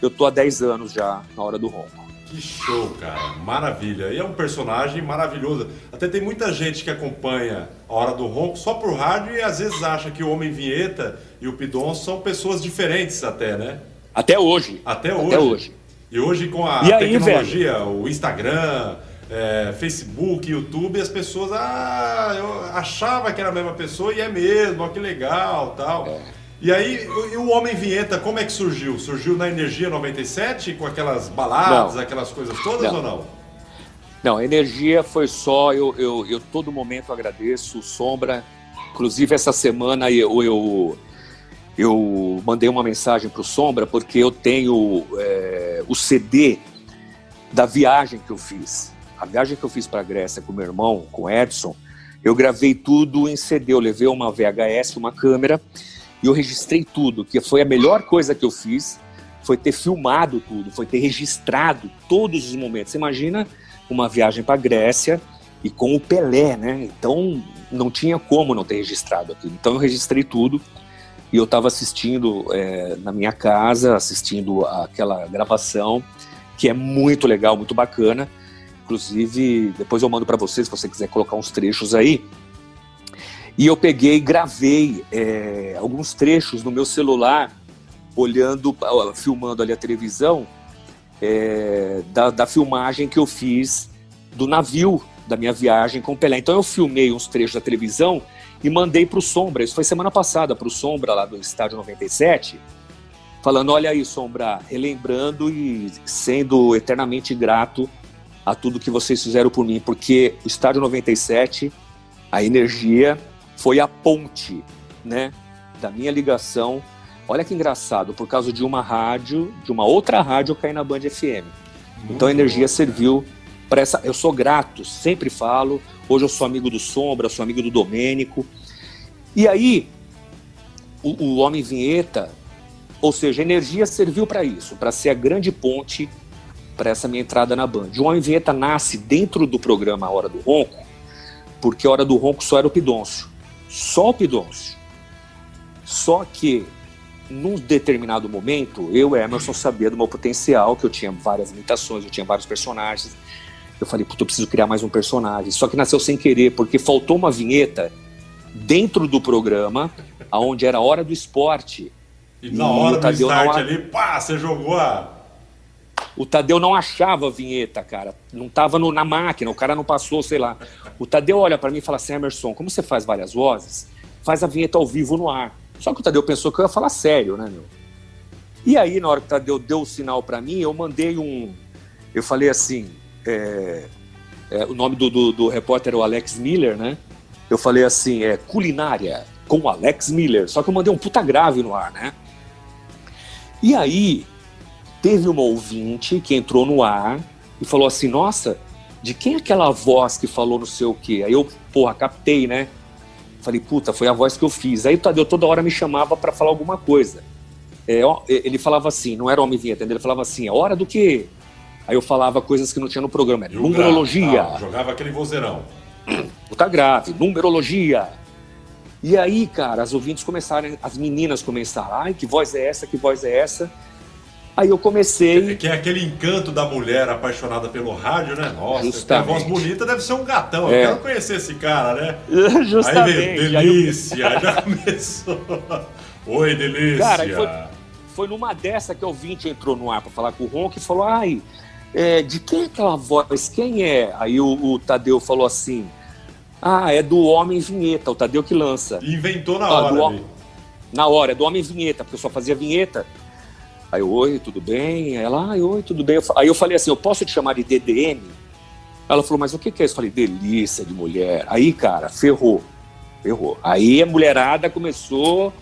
Speaker 3: eu tô há 10 anos já na hora do ronco.
Speaker 1: Que show, cara. Maravilha. E é um personagem maravilhoso. Até tem muita gente que acompanha a Hora do Ronco só por rádio e às vezes acha que o Homem Vinheta e o Pidon são pessoas diferentes até, né?
Speaker 3: Até hoje.
Speaker 1: Até hoje. Até hoje. E hoje com a e tecnologia, aí, o Instagram, é, Facebook, YouTube, as pessoas, ah, eu achava que era a mesma pessoa e é mesmo, ó, que legal, tal. É. E aí, e o Homem Vinheta, como é que surgiu? Surgiu na Energia 97, com aquelas baladas, não. aquelas coisas todas não. ou não?
Speaker 3: Não, energia foi só, eu, eu, eu todo momento agradeço, o Sombra, inclusive essa semana eu, eu, eu mandei uma mensagem para o Sombra, porque eu tenho é, o CD da viagem que eu fiz a viagem que eu fiz para a Grécia com meu irmão, com o Edson, Eu gravei tudo em CD, eu levei uma VHS, uma câmera, e eu registrei tudo, que foi a melhor coisa que eu fiz, foi ter filmado tudo, foi ter registrado todos os momentos. Você imagina uma viagem para Grécia e com o Pelé, né? Então não tinha como não ter registrado aquilo. Então eu registrei tudo e eu estava assistindo é, na minha casa, assistindo aquela gravação, que é muito legal, muito bacana. Inclusive, depois eu mando para vocês, se você quiser colocar uns trechos aí. E eu peguei e gravei é, alguns trechos no meu celular, olhando, filmando ali a televisão, é, da, da filmagem que eu fiz do navio da minha viagem com o Pelé. Então eu filmei uns trechos da televisão e mandei para o Sombra. Isso foi semana passada para o Sombra lá do Estádio 97, falando: olha aí, Sombra, relembrando e sendo eternamente grato a tudo que vocês fizeram por mim, porque o Estádio 97, a energia foi a ponte, né, da minha ligação. Olha que engraçado, por causa de uma rádio, de uma outra rádio, eu caí na Band FM. Então a energia serviu para essa. Eu sou grato, sempre falo. Hoje eu sou amigo do Sombra, sou amigo do Domênico. E aí, o, o Homem Vinheta, ou seja, a energia serviu para isso, para ser a grande ponte para essa minha entrada na Band. O Homem Vinheta nasce dentro do programa Hora do Ronco, porque a Hora do Ronco só era o Pidoncio. Só o Pidoncio. Só que, num determinado momento, eu, Emerson, sabia do meu potencial, que eu tinha várias imitações, eu tinha vários personagens, eu falei, puta, eu preciso criar mais um personagem. Só que nasceu sem querer, porque faltou uma vinheta dentro do programa, aonde era a hora do esporte.
Speaker 1: E na hora do start não... ali, pá, você jogou a.
Speaker 3: O Tadeu não achava a vinheta, cara. Não tava no, na máquina, o cara não passou, sei lá. O Tadeu olha para mim e fala assim: Emerson, como você faz várias vozes, faz a vinheta ao vivo no ar. Só que o Tadeu pensou que eu ia falar sério, né, meu? E aí, na hora que o Tadeu deu o sinal para mim, eu mandei um. Eu falei assim: é, é, o nome do, do, do, repórter é o Alex Miller, né? Eu falei assim, é culinária com Alex Miller, só que eu mandei um puta grave no ar, né? E aí teve uma ouvinte que entrou no ar e falou assim, nossa, de quem é aquela voz que falou não sei o quê? Aí eu, porra, captei, né? Falei, puta, foi a voz que eu fiz. Aí o Tadeu toda hora me chamava para falar alguma coisa. É, ele falava assim, não era homem vinheta, ele falava assim, é hora do quê? Aí eu falava coisas que não tinha no programa. numerologia.
Speaker 1: Ah, jogava aquele vozeirão.
Speaker 3: Puta grave, numerologia. E aí, cara, as ouvintes começaram, as meninas começaram, ai, que voz é essa, que voz é essa? Aí eu comecei.
Speaker 1: Que é aquele encanto da mulher apaixonada pelo rádio, né? Nossa, Justamente. a voz bonita deve ser um gatão. Eu é. quero conhecer esse cara, né?
Speaker 3: Justamente.
Speaker 1: Aí veio, delícia, eu... já começou. Oi, delícia. Cara,
Speaker 3: foi, foi numa dessa que o ouvinte entrou no ar para falar com o Ron que falou: ai, é, de quem é aquela voz? Quem é? Aí o, o, Tadeu falou assim: Ah, é do Homem Vinheta, o Tadeu que lança.
Speaker 1: Inventou na ah, hora. Do,
Speaker 3: na hora, é do Homem Vinheta, porque eu só fazia vinheta. Aí eu, oi, tudo bem? Ela, ai, oi, tudo bem? Aí eu falei assim: Eu posso te chamar de DDM? Ela falou: Mas o que é isso? Eu falei: Delícia de mulher. Aí, cara, ferrou. Ferrou. Aí a mulherada começou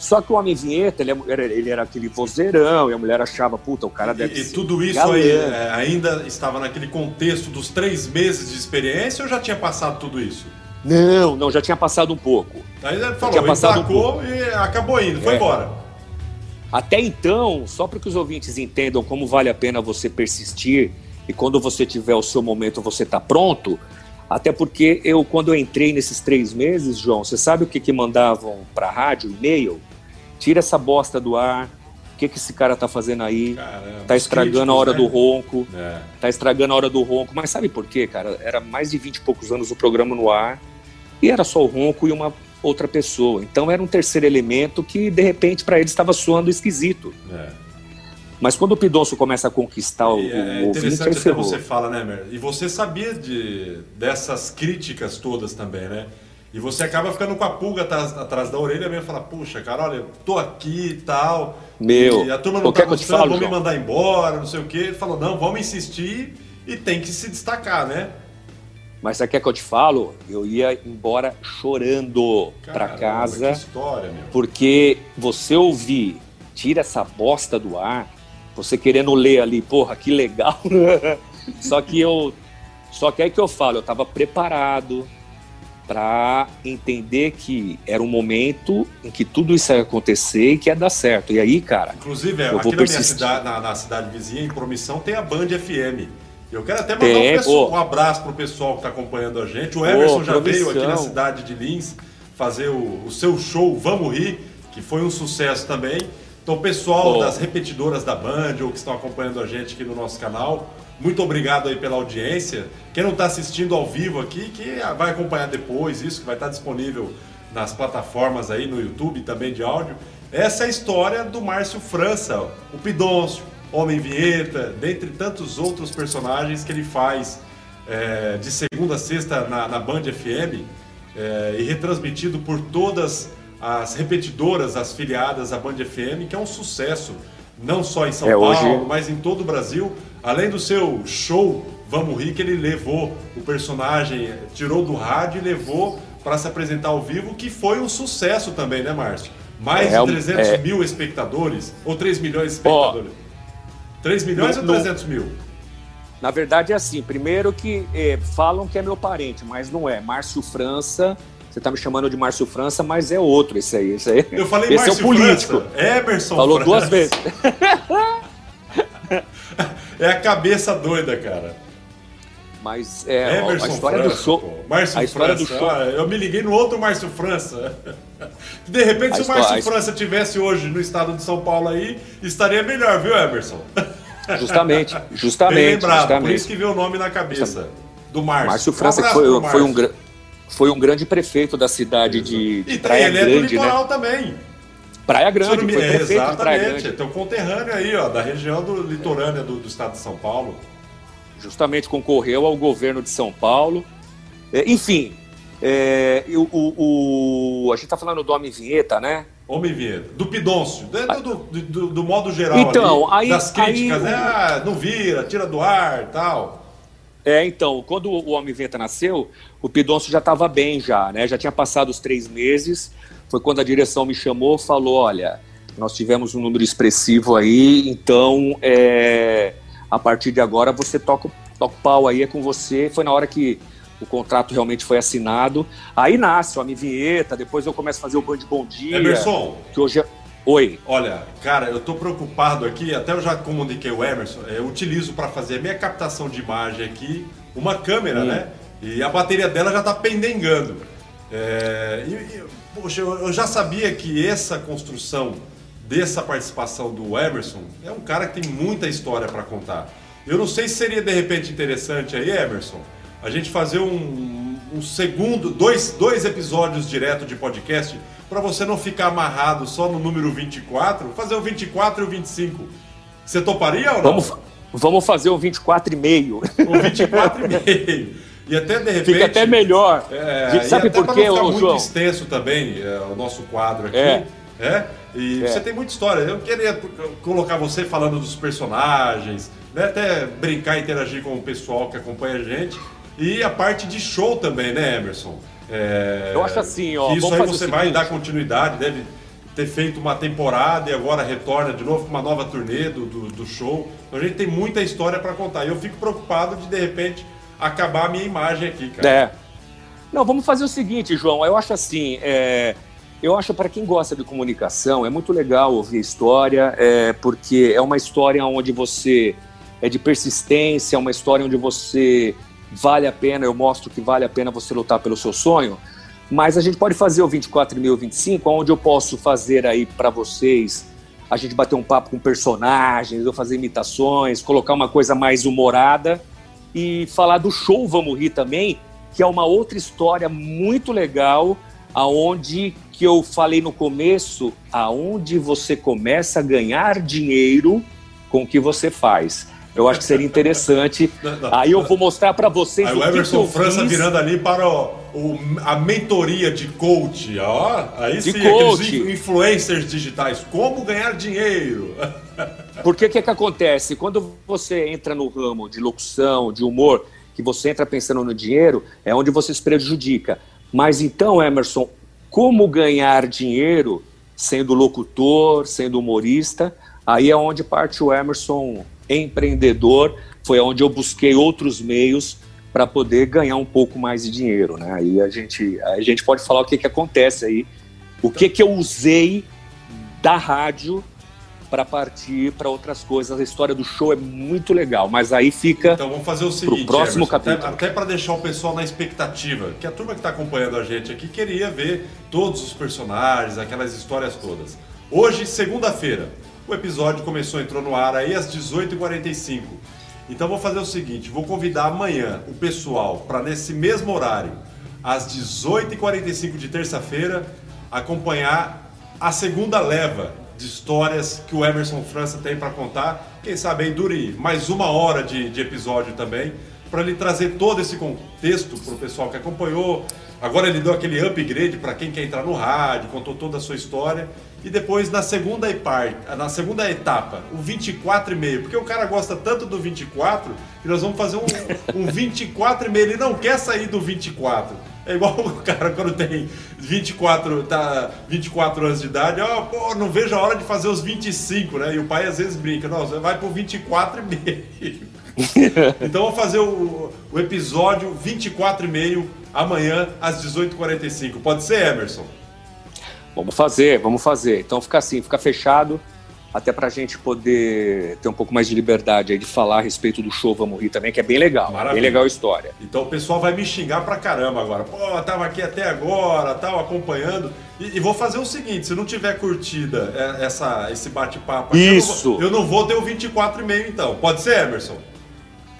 Speaker 3: só que o Homem Vinheta, ele era, ele era aquele vozeirão, e a mulher achava, puta, o cara deve
Speaker 1: E, e tudo isso aí é, ainda estava naquele contexto dos três meses de experiência ou já tinha passado tudo isso?
Speaker 3: Não, não, já tinha passado um pouco.
Speaker 1: Aí ele falou, tinha passado um e acabou indo, foi é. embora.
Speaker 3: Até então, só para que os ouvintes entendam como vale a pena você persistir e quando você tiver o seu momento você tá pronto, até porque eu, quando eu entrei nesses três meses, João, você sabe o que, que mandavam para a rádio, e-mail? tira essa bosta do ar. O que, que esse cara tá fazendo aí? Caramba, tá estragando críticos, a hora né? do ronco. É. Tá estragando a hora do ronco. Mas sabe por quê, cara? Era mais de 20 e poucos anos o programa no ar. E era só o ronco e uma outra pessoa. Então era um terceiro elemento que, de repente, para ele estava soando esquisito. É. Mas quando o Pidonço começa a conquistar o, é,
Speaker 1: o ouvinte, interessante até você fala, né, Mer? E você sabia de, dessas críticas todas também, né? E você acaba ficando com a pulga atrás, atrás da orelha mesmo, fala, puxa, cara, olha, tô aqui e tal.
Speaker 3: Meu,
Speaker 1: e a turma não tá gostando, vão me mandar embora, não sei o quê. Falou, não, vamos insistir e tem que se destacar, né?
Speaker 3: Mas você quer que eu te falo? Eu ia embora chorando para casa.
Speaker 1: Que história, meu.
Speaker 3: Porque você ouvir, tira essa bosta do ar, você querendo ler ali, porra, que legal. só que eu. Só que aí que eu falo, eu tava preparado, para entender que era um momento em que tudo isso ia acontecer e que ia dar certo. E aí, cara.
Speaker 1: Inclusive, aqui na minha cidade, na, na, cidade vizinha, em Promissão, tem a Band FM. Eu quero até mandar tem, um, pessoal, um, abraço pro pessoal que está acompanhando a gente. O Emerson já veio aqui na cidade de Lins fazer o, o, seu show Vamos Rir, que foi um sucesso também. Então, o pessoal das repetidoras da Band ou que estão acompanhando a gente aqui no nosso canal, muito obrigado aí pela audiência. Quem não está assistindo ao vivo aqui, que vai acompanhar depois isso, que vai estar disponível nas plataformas aí no YouTube também de áudio. Essa é a história do Márcio França, o Pidoncio, Homem Vinheta, dentre tantos outros personagens que ele faz é, de segunda a sexta na, na Band FM é, e retransmitido por todas as repetidoras, as filiadas à Band FM, que é um sucesso, não só em São é, Paulo, hoje... mas em todo o Brasil. Além do seu show Vamos Rir, que ele levou o personagem, tirou do rádio e levou para se apresentar ao vivo, que foi um sucesso também, né, Márcio? Mais é, de 300 é... mil espectadores, ou 3 milhões de espectadores? Oh, 3 milhões ou 300 mil?
Speaker 3: Na verdade é assim, primeiro que eh, falam que é meu parente, mas não é. Márcio França, você está me chamando de Márcio França, mas é outro esse aí. Esse aí.
Speaker 1: Eu falei esse Márcio é o político. França, Emerson
Speaker 3: Falou França. duas vezes.
Speaker 1: É a cabeça doida, cara.
Speaker 3: Mas é Emerson a história França, do show. Márcio a história
Speaker 1: França.
Speaker 3: do show. Ah,
Speaker 1: eu me liguei no outro Márcio França. De repente, se o Márcio a... França tivesse hoje no estado de São Paulo aí, estaria melhor, viu, Emerson?
Speaker 3: Justamente, justamente. Bem lembrado, justamente.
Speaker 1: por isso que veio o nome na cabeça do Márcio.
Speaker 3: Márcio França um foi, foi, um, foi um grande prefeito da cidade de, de
Speaker 1: e
Speaker 3: Praia
Speaker 1: ele
Speaker 3: Grande, é do
Speaker 1: litoral
Speaker 3: né?
Speaker 1: também.
Speaker 3: Praia Grande,
Speaker 1: me... foi prefeito Exatamente, de Praia Grande. Teu conterrâneo aí, ó, da região do litorânea do, do estado de São Paulo.
Speaker 3: Justamente concorreu ao governo de São Paulo. É, enfim, é, o, o, o, a gente está falando do Homem Vinheta, né?
Speaker 1: Homem Vinheta. Do Pidoncio, do, do, do, do modo geral
Speaker 3: então,
Speaker 1: ali,
Speaker 3: aí,
Speaker 1: das críticas, aí, né? Ah, não vira, tira do ar e tal.
Speaker 3: É, então, quando o Homem Vinheta nasceu, o Pidoncio já estava bem já, né? Já tinha passado os três meses foi quando a direção me chamou falou, olha, nós tivemos um número expressivo aí, então é, a partir de agora você toca, toca o pau aí, é com você. Foi na hora que o contrato realmente foi assinado. Aí nasce o Homem Vinheta, depois eu começo a fazer o Band Bom Dia.
Speaker 1: Emerson.
Speaker 3: Que hoje é... Oi.
Speaker 1: Olha, cara, eu tô preocupado aqui, até eu já comuniquei o Emerson, eu utilizo para fazer a minha captação de imagem aqui uma câmera, hum. né? E a bateria dela já tá pendengando. É, e, Poxa, eu já sabia que essa construção dessa participação do Emerson é um cara que tem muita história para contar. Eu não sei se seria de repente interessante aí, Emerson, a gente fazer um, um segundo, dois, dois episódios direto de podcast para você não ficar amarrado só no número 24, fazer o 24 e o 25. Você toparia ou não?
Speaker 3: Vamos, vamos fazer o 24 e meio.
Speaker 1: O 24 e meio. E até de repente.
Speaker 3: Fica até melhor.
Speaker 1: É, sabe por quê, João? muito extenso também é, o nosso quadro aqui. É. é e é. você tem muita história. Eu queria colocar você falando dos personagens, né, até brincar e interagir com o pessoal que acompanha a gente. E a parte de show também, né, Emerson?
Speaker 3: É, Eu acho assim, ó.
Speaker 1: Isso aí você vai dar continuidade, deve ter feito uma temporada e agora retorna de novo com uma nova turnê do, do, do show. Então a gente tem muita história para contar. E eu fico preocupado de, de repente, acabar a minha imagem aqui, cara.
Speaker 3: É. Não, vamos fazer o seguinte, João. Eu acho assim, é, eu acho para quem gosta de comunicação é muito legal ouvir a história, é, porque é uma história onde você é de persistência, é uma história onde você vale a pena. Eu mostro que vale a pena você lutar pelo seu sonho. Mas a gente pode fazer o 24.025, onde eu posso fazer aí para vocês a gente bater um papo com personagens, eu fazer imitações, colocar uma coisa mais humorada e falar do show Vamos Rir também, que é uma outra história muito legal, aonde que eu falei no começo, aonde você começa a ganhar dinheiro com o que você faz. Eu acho que seria interessante. Não, não, Aí eu vou mostrar para vocês
Speaker 1: Aí o, o Emerson que França fiz. virando ali para o, o, a mentoria de coach. Ó, aí de sim, coach. influencers digitais. Como ganhar dinheiro?
Speaker 3: Porque o que, que acontece? Quando você entra no ramo de locução, de humor, que você entra pensando no dinheiro, é onde você se prejudica. Mas então, Emerson, como ganhar dinheiro sendo locutor, sendo humorista? Aí é onde parte o Emerson empreendedor, foi onde eu busquei outros meios para poder ganhar um pouco mais de dinheiro, né? Aí a gente, a gente pode falar o que, que acontece aí, o que, que eu usei da rádio para partir para outras coisas. A história do show é muito legal, mas aí fica.
Speaker 1: Então vamos fazer o seguinte,
Speaker 3: próximo
Speaker 1: Emerson,
Speaker 3: capítulo.
Speaker 1: Até, até para deixar o pessoal na expectativa, que a turma que está acompanhando a gente aqui queria ver todos os personagens, aquelas histórias todas. Hoje, segunda-feira, o episódio começou, entrou no ar aí às 18h45. Então vou fazer o seguinte, vou convidar amanhã o pessoal para nesse mesmo horário, às 18h45 de terça-feira, acompanhar a segunda leva de histórias que o Emerson França tem para contar. Quem sabe aí dure mais uma hora de, de episódio também, para ele trazer todo esse contexto para o pessoal que acompanhou. Agora ele deu aquele upgrade para quem quer entrar no rádio, contou toda a sua história. E depois na segunda, parte, na segunda etapa, o 24,5, porque o cara gosta tanto do 24 que nós vamos fazer um, um 24,5. Ele não quer sair do 24. É igual o cara quando tem 24, tá 24 anos de idade, ó, pô, não vejo a hora de fazer os 25, né? E o pai às vezes brinca, nossa, vai pro 24 e meio. então vou fazer o, o episódio 24 e meio amanhã às 18h45. Pode ser, Emerson?
Speaker 3: Vamos fazer, vamos fazer. Então fica assim, fica fechado até para a gente poder ter um pouco mais de liberdade aí de falar a respeito do show Vamos Rir também, que é bem legal. Maravilha. Bem legal a história.
Speaker 1: Então o pessoal vai me xingar pra caramba agora. Pô, tava aqui até agora, tal, acompanhando. E, e vou fazer o seguinte: se não tiver curtida é, essa, esse bate-papo
Speaker 3: Isso.
Speaker 1: Eu, eu não vou ter o 24,5 então. Pode ser, Emerson?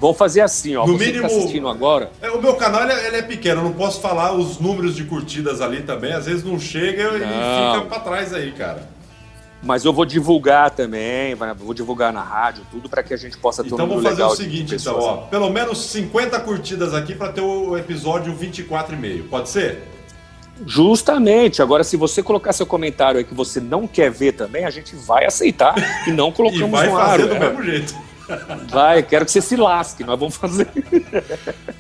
Speaker 3: Vamos fazer assim, ó.
Speaker 1: No
Speaker 3: você
Speaker 1: mínimo,
Speaker 3: que tá assistindo agora.
Speaker 1: É, o meu canal ele, ele, é pequeno, eu não posso falar os números de curtidas ali também. Às vezes não chega não. e fica pra trás aí, cara.
Speaker 3: Mas eu vou divulgar também, vou divulgar na rádio, tudo para que a gente possa ter
Speaker 1: então, um Então vamos fazer o seguinte, então, ó, pelo menos 50 curtidas aqui para ter o episódio 24,5. Pode ser?
Speaker 3: Justamente. Agora, se você colocar seu comentário aí que você não quer ver também, a gente vai aceitar e não colocamos
Speaker 1: e vai
Speaker 3: no
Speaker 1: fazer
Speaker 3: ar.
Speaker 1: do é. mesmo jeito.
Speaker 3: Vai, quero que você se lasque, nós vamos fazer.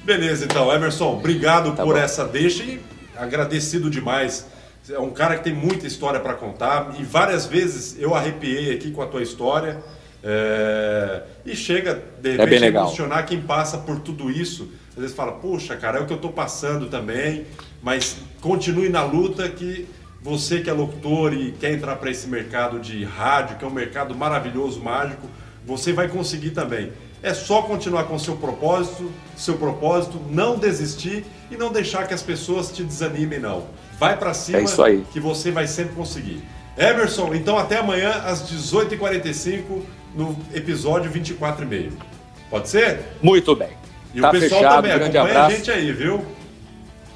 Speaker 1: Beleza, então, Emerson, obrigado tá por bom. essa deixa e agradecido demais é um cara que tem muita história para contar e várias vezes eu arrepiei aqui com a tua história. É... E chega, de
Speaker 3: é repente,
Speaker 1: é a emocionar quem passa por tudo isso. Às vezes fala, puxa, cara, é o que eu estou passando também, mas continue na luta que você que é locutor e quer entrar para esse mercado de rádio, que é um mercado maravilhoso, mágico, você vai conseguir também. É só continuar com seu propósito, seu propósito, não desistir e não deixar que as pessoas te desanimem, não. Vai para cima
Speaker 3: é isso aí.
Speaker 1: que você vai sempre conseguir. Emerson, então até amanhã às 18h45 no episódio 24,5. Pode ser?
Speaker 3: Muito bem.
Speaker 1: E tá o pessoal fechado, também, grande acompanha abraço. a gente aí, viu?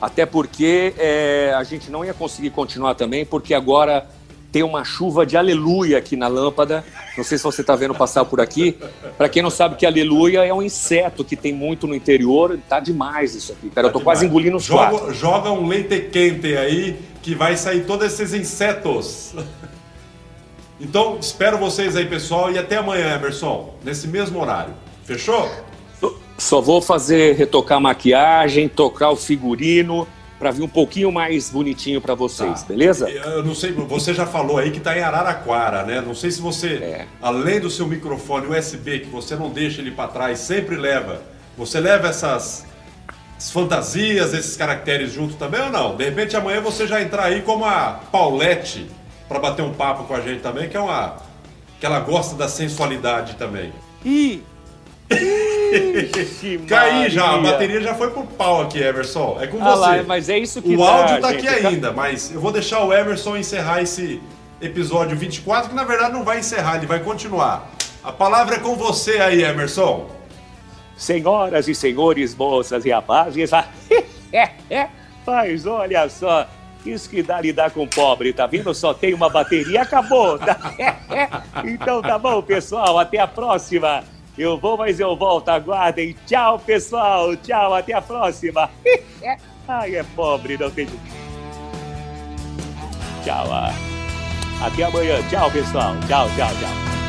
Speaker 3: Até porque é, a gente não ia conseguir continuar também, porque agora tem uma chuva de aleluia aqui na lâmpada. Não sei se você está vendo passar por aqui. Para quem não sabe que aleluia é um inseto que tem muito no interior, tá demais isso aqui. Cara, tá eu tô demais. quase engolindo os
Speaker 1: joga,
Speaker 3: quatro.
Speaker 1: Joga um leite quente aí que vai sair todos esses insetos. Então, espero vocês aí, pessoal, e até amanhã, Emerson, nesse mesmo horário. Fechou?
Speaker 3: Só vou fazer retocar a maquiagem, tocar o figurino para vir um pouquinho mais bonitinho para vocês, tá. beleza?
Speaker 1: Eu não sei, você já falou aí que está em Araraquara, né? Não sei se você, é. além do seu microfone USB que você não deixa ele para trás, sempre leva. Você leva essas fantasias, esses caracteres junto também ou não? De repente amanhã você já entrar aí como a Paulette para bater um papo com a gente também, que é uma que ela gosta da sensualidade também.
Speaker 3: E
Speaker 1: Caí já, a bateria já foi pro pau aqui, Emerson. É com
Speaker 3: ah
Speaker 1: você.
Speaker 3: Lá, mas é isso que
Speaker 1: O
Speaker 3: dá,
Speaker 1: áudio tá
Speaker 3: gente.
Speaker 1: aqui ainda, mas eu vou deixar o Emerson encerrar esse episódio 24, que na verdade não vai encerrar, ele vai continuar. A palavra é com você aí, Emerson.
Speaker 3: Senhoras e senhores, moças e rapazes, mas olha só, isso que dá lidar com pobre, tá vendo? Só tem uma bateria, acabou. Tá? então tá bom, pessoal, até a próxima. Eu vou, mas eu volto. Aguardem. Tchau, pessoal. Tchau, até a próxima. Ai, é pobre, não tem. Tchau. Ah. Até amanhã. Tchau, pessoal. Tchau, tchau, tchau.